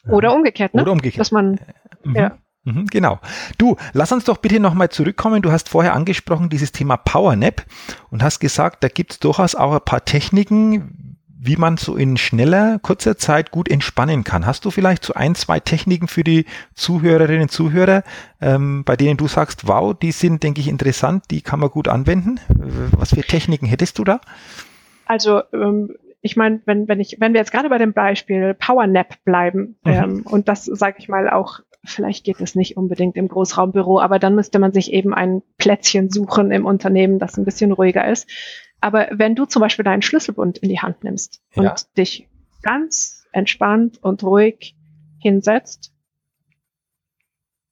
Oder umgekehrt, ne? Oder umgekehrt. Dass man, mhm. ja. Mhm, genau. Du, lass uns doch bitte nochmal zurückkommen. Du hast vorher angesprochen dieses Thema Powernap und hast gesagt, da gibt es durchaus auch ein paar Techniken, wie man so in schneller, kurzer Zeit gut entspannen kann. Hast du vielleicht so ein, zwei Techniken für die Zuhörerinnen und Zuhörer, ähm, bei denen du sagst, wow, die sind, denke ich, interessant, die kann man gut anwenden? Was für Techniken hättest du da? Also ähm, ich meine, wenn, wenn ich, wenn wir jetzt gerade bei dem Beispiel Power Nap bleiben, mhm. ähm, und das sage ich mal auch, vielleicht geht es nicht unbedingt im Großraumbüro, aber dann müsste man sich eben ein Plätzchen suchen im Unternehmen, das ein bisschen ruhiger ist. Aber wenn du zum Beispiel deinen Schlüsselbund in die Hand nimmst ja. und dich ganz entspannt und ruhig hinsetzt,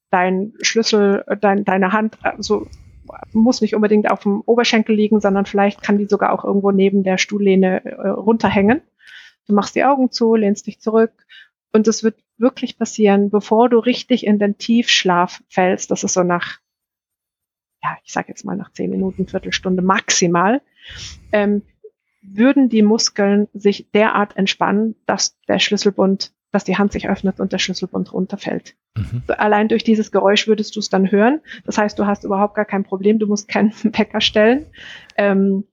dein Schlüssel, dein, deine Hand, also muss nicht unbedingt auf dem Oberschenkel liegen, sondern vielleicht kann die sogar auch irgendwo neben der Stuhllehne äh, runterhängen. Du machst die Augen zu, lehnst dich zurück und es wird wirklich passieren, bevor du richtig in den Tiefschlaf fällst. Das ist so nach, ja, ich sage jetzt mal nach zehn Minuten, Viertelstunde maximal, ähm, würden die Muskeln sich derart entspannen, dass der Schlüsselbund dass die Hand sich öffnet und der Schlüsselbund runterfällt. Mhm. Allein durch dieses Geräusch würdest du es dann hören. Das heißt, du hast überhaupt gar kein Problem, du musst keinen Wecker stellen. Ähm,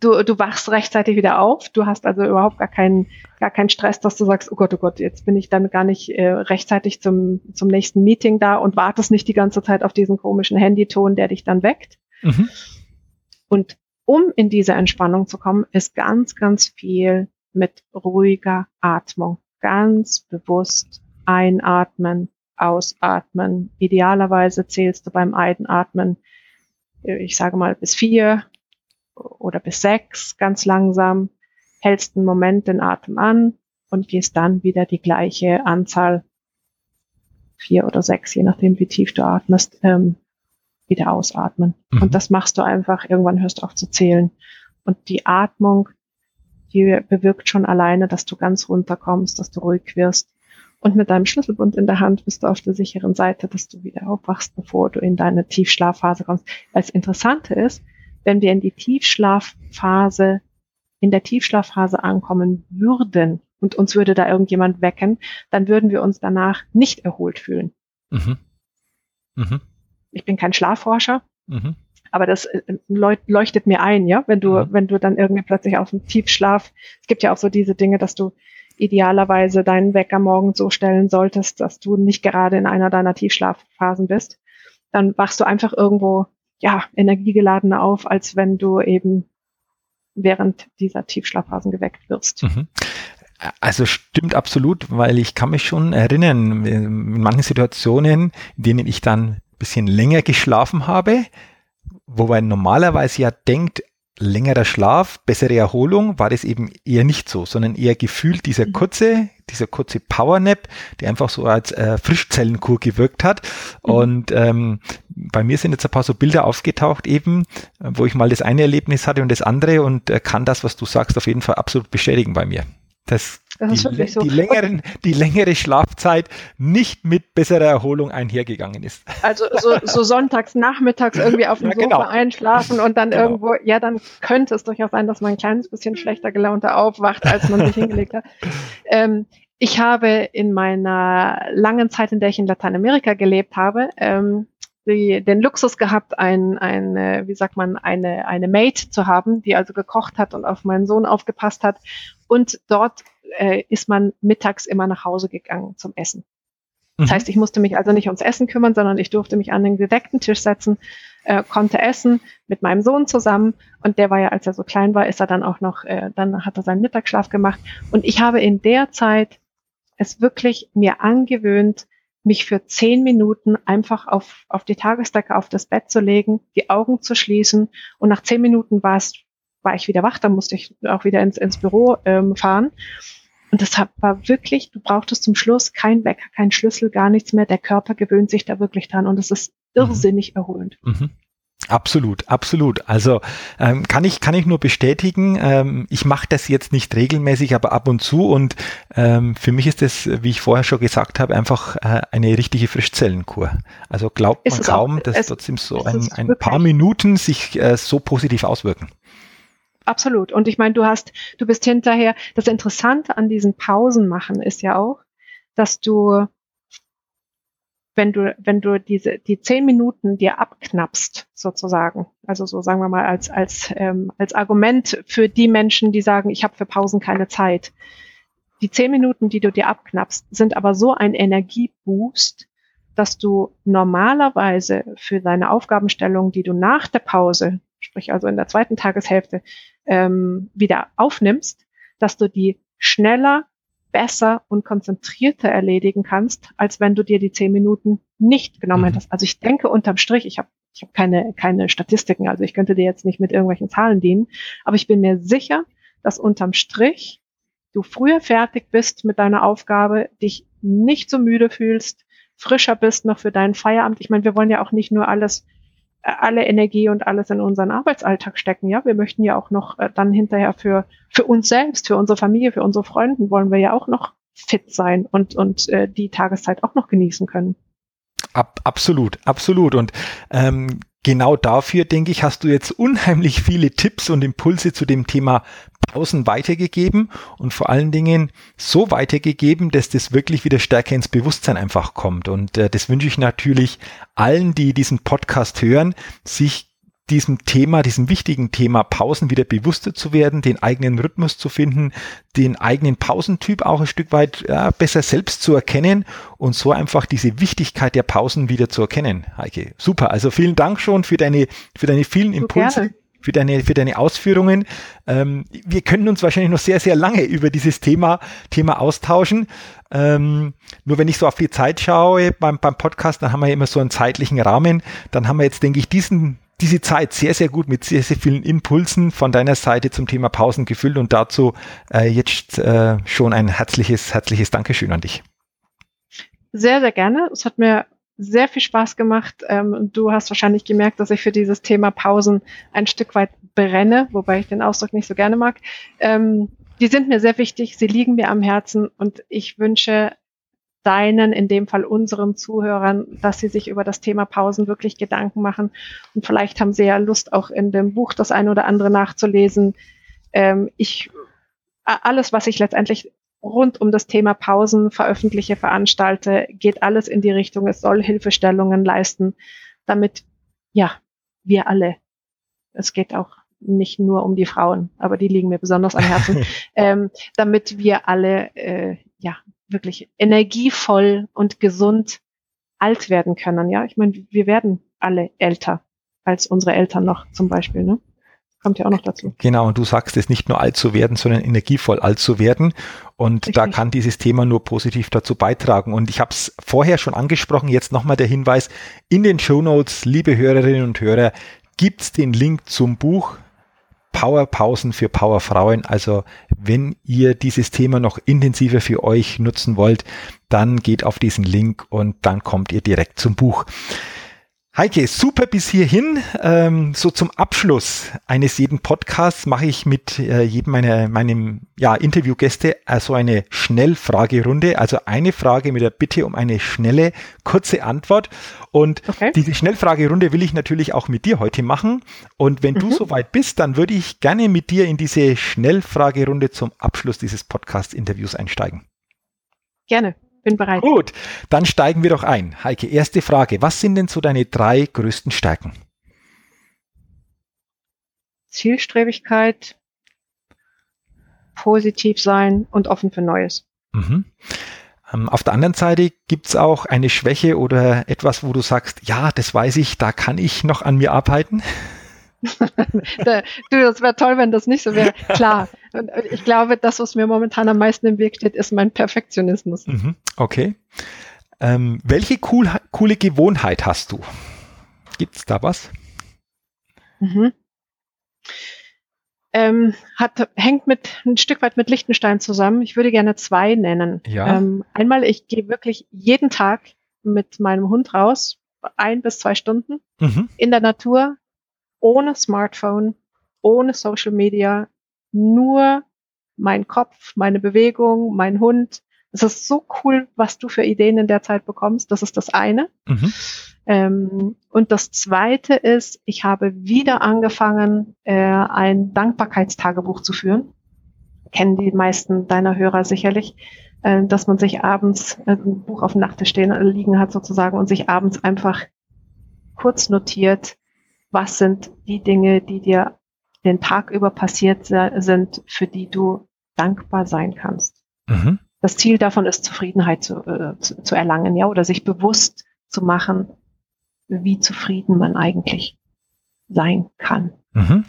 du, du wachst rechtzeitig wieder auf. Du hast also überhaupt gar keinen, gar keinen Stress, dass du sagst, oh Gott, oh Gott, jetzt bin ich dann gar nicht äh, rechtzeitig zum, zum nächsten Meeting da und wartest nicht die ganze Zeit auf diesen komischen Handyton, der dich dann weckt. Mhm. Und um in diese Entspannung zu kommen, ist ganz, ganz viel mit ruhiger Atmung ganz bewusst einatmen, ausatmen. Idealerweise zählst du beim Einatmen, äh, ich sage mal bis vier oder bis sechs ganz langsam, hältst einen Moment den Atem an und gehst dann wieder die gleiche Anzahl, vier oder sechs, je nachdem wie tief du atmest, ähm, wieder ausatmen. Mhm. Und das machst du einfach, irgendwann hörst du auf zu zählen. Und die Atmung die bewirkt schon alleine, dass du ganz runterkommst, dass du ruhig wirst. Und mit deinem Schlüsselbund in der Hand bist du auf der sicheren Seite, dass du wieder aufwachst, bevor du in deine Tiefschlafphase kommst. Weil das Interessante ist, wenn wir in die Tiefschlafphase, in der Tiefschlafphase ankommen würden und uns würde da irgendjemand wecken, dann würden wir uns danach nicht erholt fühlen. Mhm. Mhm. Ich bin kein Schlafforscher. Mhm. Aber das äh, leuchtet mir ein, ja, wenn du, ja. wenn du dann irgendwie plötzlich aus dem Tiefschlaf, es gibt ja auch so diese Dinge, dass du idealerweise deinen Wecker morgen so stellen solltest, dass du nicht gerade in einer deiner Tiefschlafphasen bist. Dann wachst du einfach irgendwo, ja, energiegeladener auf, als wenn du eben während dieser Tiefschlafphasen geweckt wirst. Mhm. Also stimmt absolut, weil ich kann mich schon erinnern, in manchen Situationen, in denen ich dann ein bisschen länger geschlafen habe, wo man normalerweise ja denkt, längerer Schlaf, bessere Erholung, war das eben eher nicht so, sondern eher gefühlt dieser mhm. kurze, dieser kurze Powernap, der einfach so als äh, Frischzellenkur gewirkt hat. Mhm. Und ähm, bei mir sind jetzt ein paar so Bilder aufgetaucht eben, wo ich mal das eine Erlebnis hatte und das andere und äh, kann das, was du sagst, auf jeden Fall absolut bestätigen bei mir. Das, das die, so. die, längeren, die längere Schlafzeit nicht mit besserer Erholung einhergegangen ist. Also so, so sonntags, nachmittags irgendwie auf dem ja, Sofa genau. einschlafen und dann genau. irgendwo, ja, dann könnte es durchaus sein, dass man ein kleines bisschen schlechter gelaunter aufwacht, als man sich hingelegt hat. Ähm, ich habe in meiner langen Zeit, in der ich in Lateinamerika gelebt habe, ähm, die, den Luxus gehabt, ein, ein, wie sagt man, eine, eine Maid zu haben, die also gekocht hat und auf meinen Sohn aufgepasst hat. Und dort äh, ist man mittags immer nach Hause gegangen zum Essen. Das mhm. heißt, ich musste mich also nicht ums Essen kümmern, sondern ich durfte mich an den gedeckten Tisch setzen, äh, konnte essen mit meinem Sohn zusammen. Und der war ja, als er so klein war, ist er dann auch noch, äh, dann hat er seinen Mittagsschlaf gemacht. Und ich habe in der Zeit es wirklich mir angewöhnt, mich für zehn Minuten einfach auf, auf die Tagesdecke, auf das Bett zu legen, die Augen zu schließen. Und nach zehn Minuten war es war ich wieder wach, dann musste ich auch wieder ins, ins Büro ähm, fahren. Und das war wirklich, du brauchtest zum Schluss kein Wecker, kein Schlüssel, gar nichts mehr. Der Körper gewöhnt sich da wirklich dran und es ist mhm. irrsinnig mhm. erholend. Mhm. Absolut, absolut. Also ähm, kann ich kann ich nur bestätigen. Ähm, ich mache das jetzt nicht regelmäßig, aber ab und zu. Und ähm, für mich ist das, wie ich vorher schon gesagt habe, einfach äh, eine richtige Frischzellenkur. Also glaubt man kaum, auch, dass es, trotzdem so ein, ein paar Minuten sich äh, so positiv auswirken. Absolut. Und ich meine, du hast, du bist hinterher. Das Interessante an diesen Pausen machen ist ja auch, dass du wenn du, wenn du diese, die zehn Minuten dir abknappst, sozusagen, also so sagen wir mal als, als, ähm, als Argument für die Menschen, die sagen, ich habe für Pausen keine Zeit. Die zehn Minuten, die du dir abknappst, sind aber so ein Energieboost, dass du normalerweise für deine Aufgabenstellung, die du nach der Pause, sprich also in der zweiten Tageshälfte, ähm, wieder aufnimmst, dass du die schneller besser und konzentrierter erledigen kannst, als wenn du dir die zehn Minuten nicht genommen mhm. hättest. Also ich denke unterm Strich, ich habe ich hab keine, keine Statistiken, also ich könnte dir jetzt nicht mit irgendwelchen Zahlen dienen, aber ich bin mir sicher, dass unterm Strich du früher fertig bist mit deiner Aufgabe, dich nicht so müde fühlst, frischer bist noch für deinen Feierabend. Ich meine, wir wollen ja auch nicht nur alles alle Energie und alles in unseren Arbeitsalltag stecken. Ja, wir möchten ja auch noch äh, dann hinterher für, für uns selbst, für unsere Familie, für unsere Freunde wollen wir ja auch noch fit sein und, und äh, die Tageszeit auch noch genießen können. Ab, absolut, absolut. Und ähm, genau dafür, denke ich, hast du jetzt unheimlich viele Tipps und Impulse zu dem Thema Pausen weitergegeben und vor allen Dingen so weitergegeben, dass das wirklich wieder stärker ins Bewusstsein einfach kommt. Und äh, das wünsche ich natürlich allen, die diesen Podcast hören, sich diesem Thema, diesem wichtigen Thema Pausen wieder bewusster zu werden, den eigenen Rhythmus zu finden, den eigenen Pausentyp auch ein Stück weit ja, besser selbst zu erkennen und so einfach diese Wichtigkeit der Pausen wieder zu erkennen. Heike, super. Also vielen Dank schon für deine, für deine vielen Impulse. Gerne für deine, für deine Ausführungen. Ähm, wir können uns wahrscheinlich noch sehr, sehr lange über dieses Thema, Thema austauschen. Ähm, nur wenn ich so auf die Zeit schaue beim, beim Podcast, dann haben wir immer so einen zeitlichen Rahmen. Dann haben wir jetzt, denke ich, diesen, diese Zeit sehr, sehr gut mit sehr, sehr vielen Impulsen von deiner Seite zum Thema Pausen gefüllt und dazu äh, jetzt äh, schon ein herzliches, herzliches Dankeschön an dich. Sehr, sehr gerne. Es hat mir sehr viel Spaß gemacht. Ähm, du hast wahrscheinlich gemerkt, dass ich für dieses Thema Pausen ein Stück weit brenne, wobei ich den Ausdruck nicht so gerne mag. Ähm, die sind mir sehr wichtig, sie liegen mir am Herzen und ich wünsche deinen, in dem Fall unseren Zuhörern, dass sie sich über das Thema Pausen wirklich Gedanken machen. Und vielleicht haben sie ja Lust, auch in dem Buch das eine oder andere nachzulesen. Ähm, ich, alles, was ich letztendlich rund um das Thema Pausen veröffentliche, veranstalte, geht alles in die Richtung, es soll Hilfestellungen leisten, damit, ja, wir alle, es geht auch nicht nur um die Frauen, aber die liegen mir besonders am Herzen, ähm, damit wir alle, äh, ja, wirklich energievoll und gesund alt werden können. Ja, ich meine, wir werden alle älter als unsere Eltern noch zum Beispiel. Ne? kommt ja auch noch dazu. Genau, und du sagst es nicht nur alt zu werden, sondern energievoll alt zu werden. Und Richtig. da kann dieses Thema nur positiv dazu beitragen. Und ich habe es vorher schon angesprochen, jetzt nochmal der Hinweis, in den Show Notes, liebe Hörerinnen und Hörer, gibt es den Link zum Buch Powerpausen für Powerfrauen. Also wenn ihr dieses Thema noch intensiver für euch nutzen wollt, dann geht auf diesen Link und dann kommt ihr direkt zum Buch. Heike, super bis hierhin. Ähm, so zum Abschluss eines jeden Podcasts mache ich mit äh, jedem meiner meinem ja, Interviewgäste also eine Schnellfragerunde. Also eine Frage mit der Bitte um eine schnelle, kurze Antwort. Und okay. diese Schnellfragerunde will ich natürlich auch mit dir heute machen. Und wenn mhm. du soweit bist, dann würde ich gerne mit dir in diese Schnellfragerunde zum Abschluss dieses Podcast-Interviews einsteigen. Gerne. Bin bereit. Gut, dann steigen wir doch ein. Heike, erste Frage. Was sind denn so deine drei größten Stärken? Zielstrebigkeit, positiv sein und offen für Neues. Mhm. Ähm, auf der anderen Seite gibt es auch eine Schwäche oder etwas, wo du sagst, ja, das weiß ich, da kann ich noch an mir arbeiten. Du, das wäre toll, wenn das nicht so wäre. Klar. ich glaube, das, was mir momentan am meisten im Weg steht, ist mein Perfektionismus. Mhm, okay. Ähm, welche cool, coole Gewohnheit hast du? Gibt es da was? Mhm. Ähm, hat, hängt mit ein Stück weit mit Liechtenstein zusammen. Ich würde gerne zwei nennen. Ja. Ähm, einmal, ich gehe wirklich jeden Tag mit meinem Hund raus, ein bis zwei Stunden mhm. in der Natur, ohne Smartphone, ohne Social Media, nur mein Kopf, meine Bewegung, mein Hund. Es ist so cool, was du für Ideen in der Zeit bekommst. Das ist das eine. Mhm. Ähm, und das zweite ist, ich habe wieder angefangen, äh, ein Dankbarkeitstagebuch zu führen. Kennen die meisten deiner Hörer sicherlich. äh, dass man sich abends äh, ein Buch auf dem Nachttisch stehen, äh, liegen hat sozusagen und sich abends einfach kurz notiert, was sind die Dinge, die dir den Tag über passiert sind, für die du dankbar sein kannst. Mhm. Das Ziel davon ist, Zufriedenheit zu, äh, zu, zu erlangen, ja, oder sich bewusst zu machen, wie zufrieden man eigentlich sein kann. Mhm.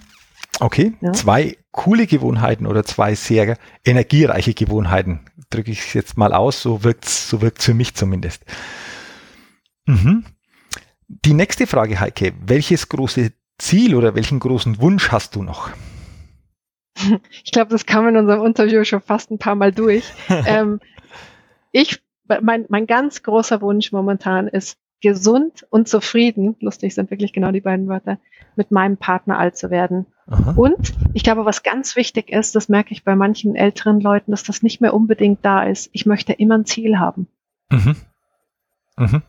Okay, ja. zwei coole Gewohnheiten oder zwei sehr energiereiche Gewohnheiten, drücke ich es jetzt mal aus, so wirkt es so wirkt's für mich zumindest. Mhm. Die nächste Frage, Heike, welches große Ziel oder welchen großen Wunsch hast du noch? Ich glaube, das kam in unserem Interview schon fast ein paar Mal durch. ähm, ich, mein, mein ganz großer Wunsch momentan ist, gesund und zufrieden, lustig sind wirklich genau die beiden Wörter, mit meinem Partner alt zu werden. Aha. Und ich glaube, was ganz wichtig ist, das merke ich bei manchen älteren Leuten, dass das nicht mehr unbedingt da ist. Ich möchte immer ein Ziel haben. Mhm. Mhm.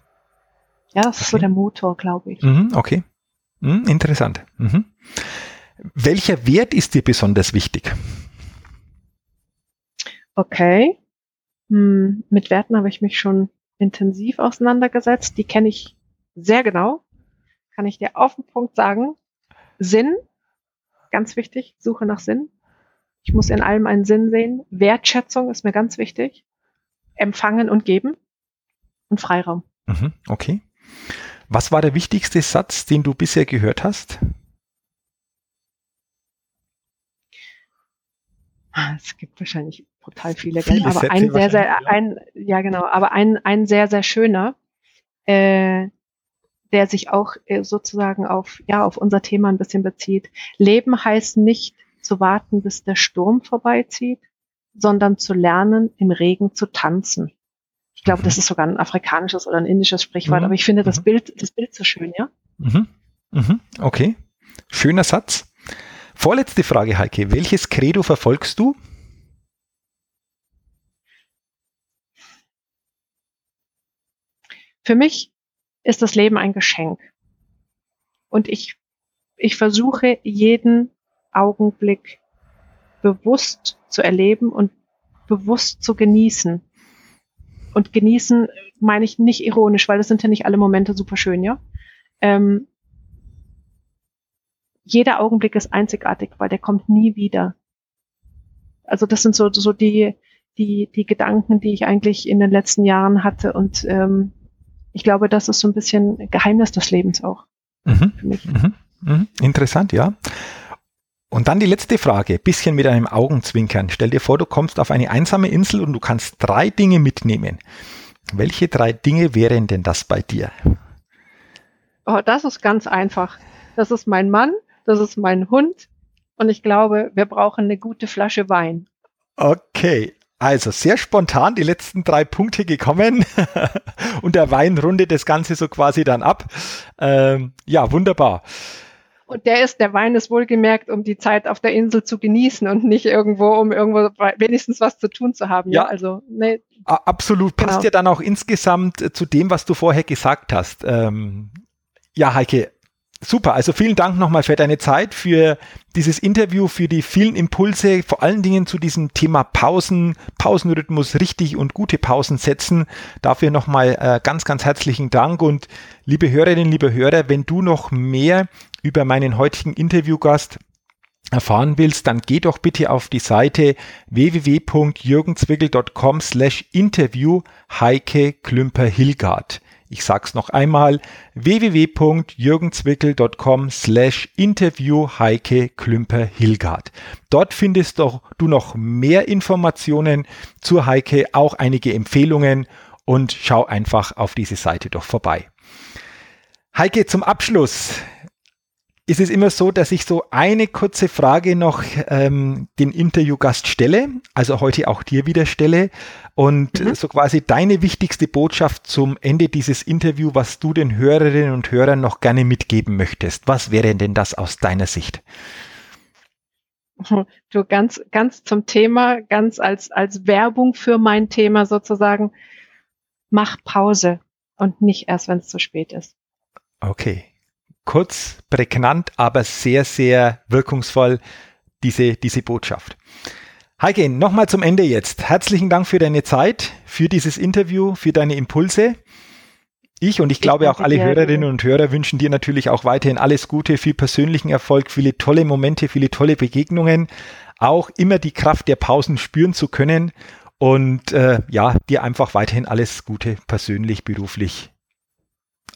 Ja, das okay. ist so der Motor, glaube ich. Mhm, okay. Mhm, interessant. Mhm. Welcher Wert ist dir besonders wichtig? Okay. Hm, mit Werten habe ich mich schon intensiv auseinandergesetzt. Die kenne ich sehr genau. Kann ich dir auf den Punkt sagen. Sinn, ganz wichtig, Suche nach Sinn. Ich muss in allem einen Sinn sehen. Wertschätzung ist mir ganz wichtig. Empfangen und geben. Und Freiraum. Mhm, okay. Was war der wichtigste Satz, den du bisher gehört hast? Ah, es gibt wahrscheinlich brutal viele, viele aber Sätze ein sehr, sehr, ein, ja genau, aber ein, ein sehr, sehr schöner, äh, der sich auch äh, sozusagen auf, ja, auf unser Thema ein bisschen bezieht. Leben heißt nicht zu warten, bis der Sturm vorbeizieht, sondern zu lernen, im Regen zu tanzen. Ich glaube, das ist sogar ein afrikanisches oder ein indisches Sprichwort, mhm. aber ich finde das mhm. Bild, das Bild so schön, ja? Mhm. Mhm. Okay. Schöner Satz. Vorletzte Frage, Heike. Welches Credo verfolgst du? Für mich ist das Leben ein Geschenk. Und ich, ich versuche jeden Augenblick bewusst zu erleben und bewusst zu genießen. Und genießen meine ich nicht ironisch, weil das sind ja nicht alle Momente super schön, ja. Ähm, jeder Augenblick ist einzigartig, weil der kommt nie wieder. Also das sind so, so die, die, die Gedanken, die ich eigentlich in den letzten Jahren hatte. Und ähm, ich glaube, das ist so ein bisschen Geheimnis des Lebens auch. Mhm, für mich. Mhm, mhm. Interessant, ja. Und dann die letzte Frage, bisschen mit einem Augenzwinkern. Stell dir vor, du kommst auf eine einsame Insel und du kannst drei Dinge mitnehmen. Welche drei Dinge wären denn das bei dir? Oh, das ist ganz einfach. Das ist mein Mann, das ist mein Hund und ich glaube, wir brauchen eine gute Flasche Wein. Okay, also sehr spontan die letzten drei Punkte gekommen und der Wein rundet das Ganze so quasi dann ab. Ähm, ja, wunderbar. Und der ist, der Wein ist wohlgemerkt, um die Zeit auf der Insel zu genießen und nicht irgendwo, um irgendwo wenigstens was zu tun zu haben. Ja, ja also nee. absolut. Passt genau. ja dann auch insgesamt äh, zu dem, was du vorher gesagt hast. Ähm, ja, Heike, Super, also vielen Dank nochmal für deine Zeit, für dieses Interview, für die vielen Impulse, vor allen Dingen zu diesem Thema Pausen, Pausenrhythmus, richtig und gute Pausen setzen. Dafür nochmal äh, ganz, ganz herzlichen Dank und liebe Hörerinnen, liebe Hörer, wenn du noch mehr über meinen heutigen Interviewgast erfahren willst, dann geh doch bitte auf die Seite www.jürgenzwickel.com slash interview Heike Klümper-Hilgard. Ich sag's noch einmal, www.jürgenzwickel.com slash interview Heike Klümper-Hilgard. Dort findest du noch mehr Informationen zur Heike, auch einige Empfehlungen und schau einfach auf diese Seite doch vorbei. Heike, zum Abschluss ist es immer so, dass ich so eine kurze Frage noch ähm, den Interviewgast stelle, also heute auch dir wieder stelle und mhm. so quasi deine wichtigste Botschaft zum Ende dieses Interviews, was du den Hörerinnen und Hörern noch gerne mitgeben möchtest. Was wäre denn das aus deiner Sicht? Du ganz, ganz zum Thema, ganz als, als Werbung für mein Thema sozusagen, mach Pause und nicht erst, wenn es zu spät ist. Okay, kurz, prägnant, aber sehr, sehr wirkungsvoll, diese, diese Botschaft. Heike, nochmal zum Ende jetzt. Herzlichen Dank für deine Zeit, für dieses Interview, für deine Impulse. Ich und ich, glaube auch alle Hörerinnen und Hörer wünschen dir natürlich auch weiterhin alles Gute, viel persönlichen Erfolg, viele tolle Momente, viele tolle Begegnungen, auch immer die Kraft der Pausen spüren zu können und äh, ja, dir einfach weiterhin alles Gute, persönlich, beruflich.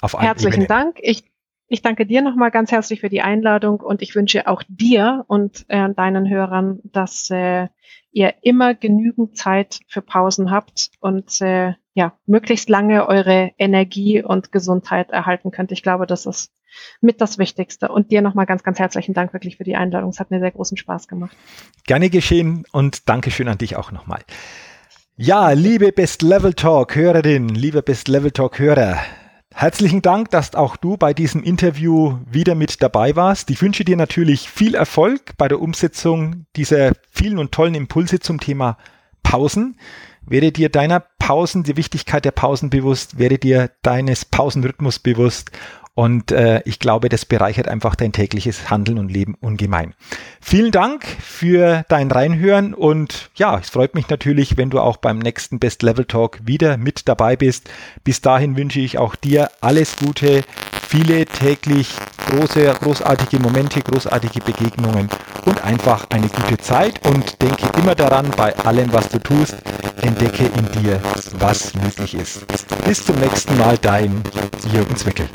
Auf Herzlichen Ebene. Dank. Ich ich danke dir nochmal ganz herzlich für die Einladung und ich wünsche auch dir und äh, deinen Hörern, dass äh, ihr immer genügend Zeit für Pausen habt und äh, ja, möglichst lange eure Energie und Gesundheit erhalten könnt. Ich glaube, das ist mit das Wichtigste. Und dir nochmal ganz, ganz herzlichen Dank wirklich für die Einladung. Es hat mir sehr großen Spaß gemacht. Gerne geschehen und Dankeschön an dich auch nochmal. Ja, liebe Best Level Talk Hörerin, liebe Best Level Talk Hörer, Herzlichen Dank, dass auch du bei diesem Interview wieder mit dabei warst. Ich wünsche dir natürlich viel Erfolg bei der Umsetzung dieser vielen und tollen Impulse zum Thema Pausen. Werde dir deiner Pausen, die Wichtigkeit der Pausen bewusst, werde dir deines Pausenrhythmus bewusst und äh, ich glaube, das bereichert einfach dein tägliches Handeln und Leben ungemein. Vielen Dank für dein Reinhören und ja, es freut mich natürlich, wenn du auch beim nächsten Best Level Talk wieder mit dabei bist. Bis dahin wünsche ich auch dir alles Gute, viele täglich große, großartige Momente, großartige Begegnungen und einfach eine gute Zeit und denke immer daran, bei allem, was du tust, entdecke in dir, was möglich ist. Bis zum nächsten Mal, dein Jürgen Zwickel.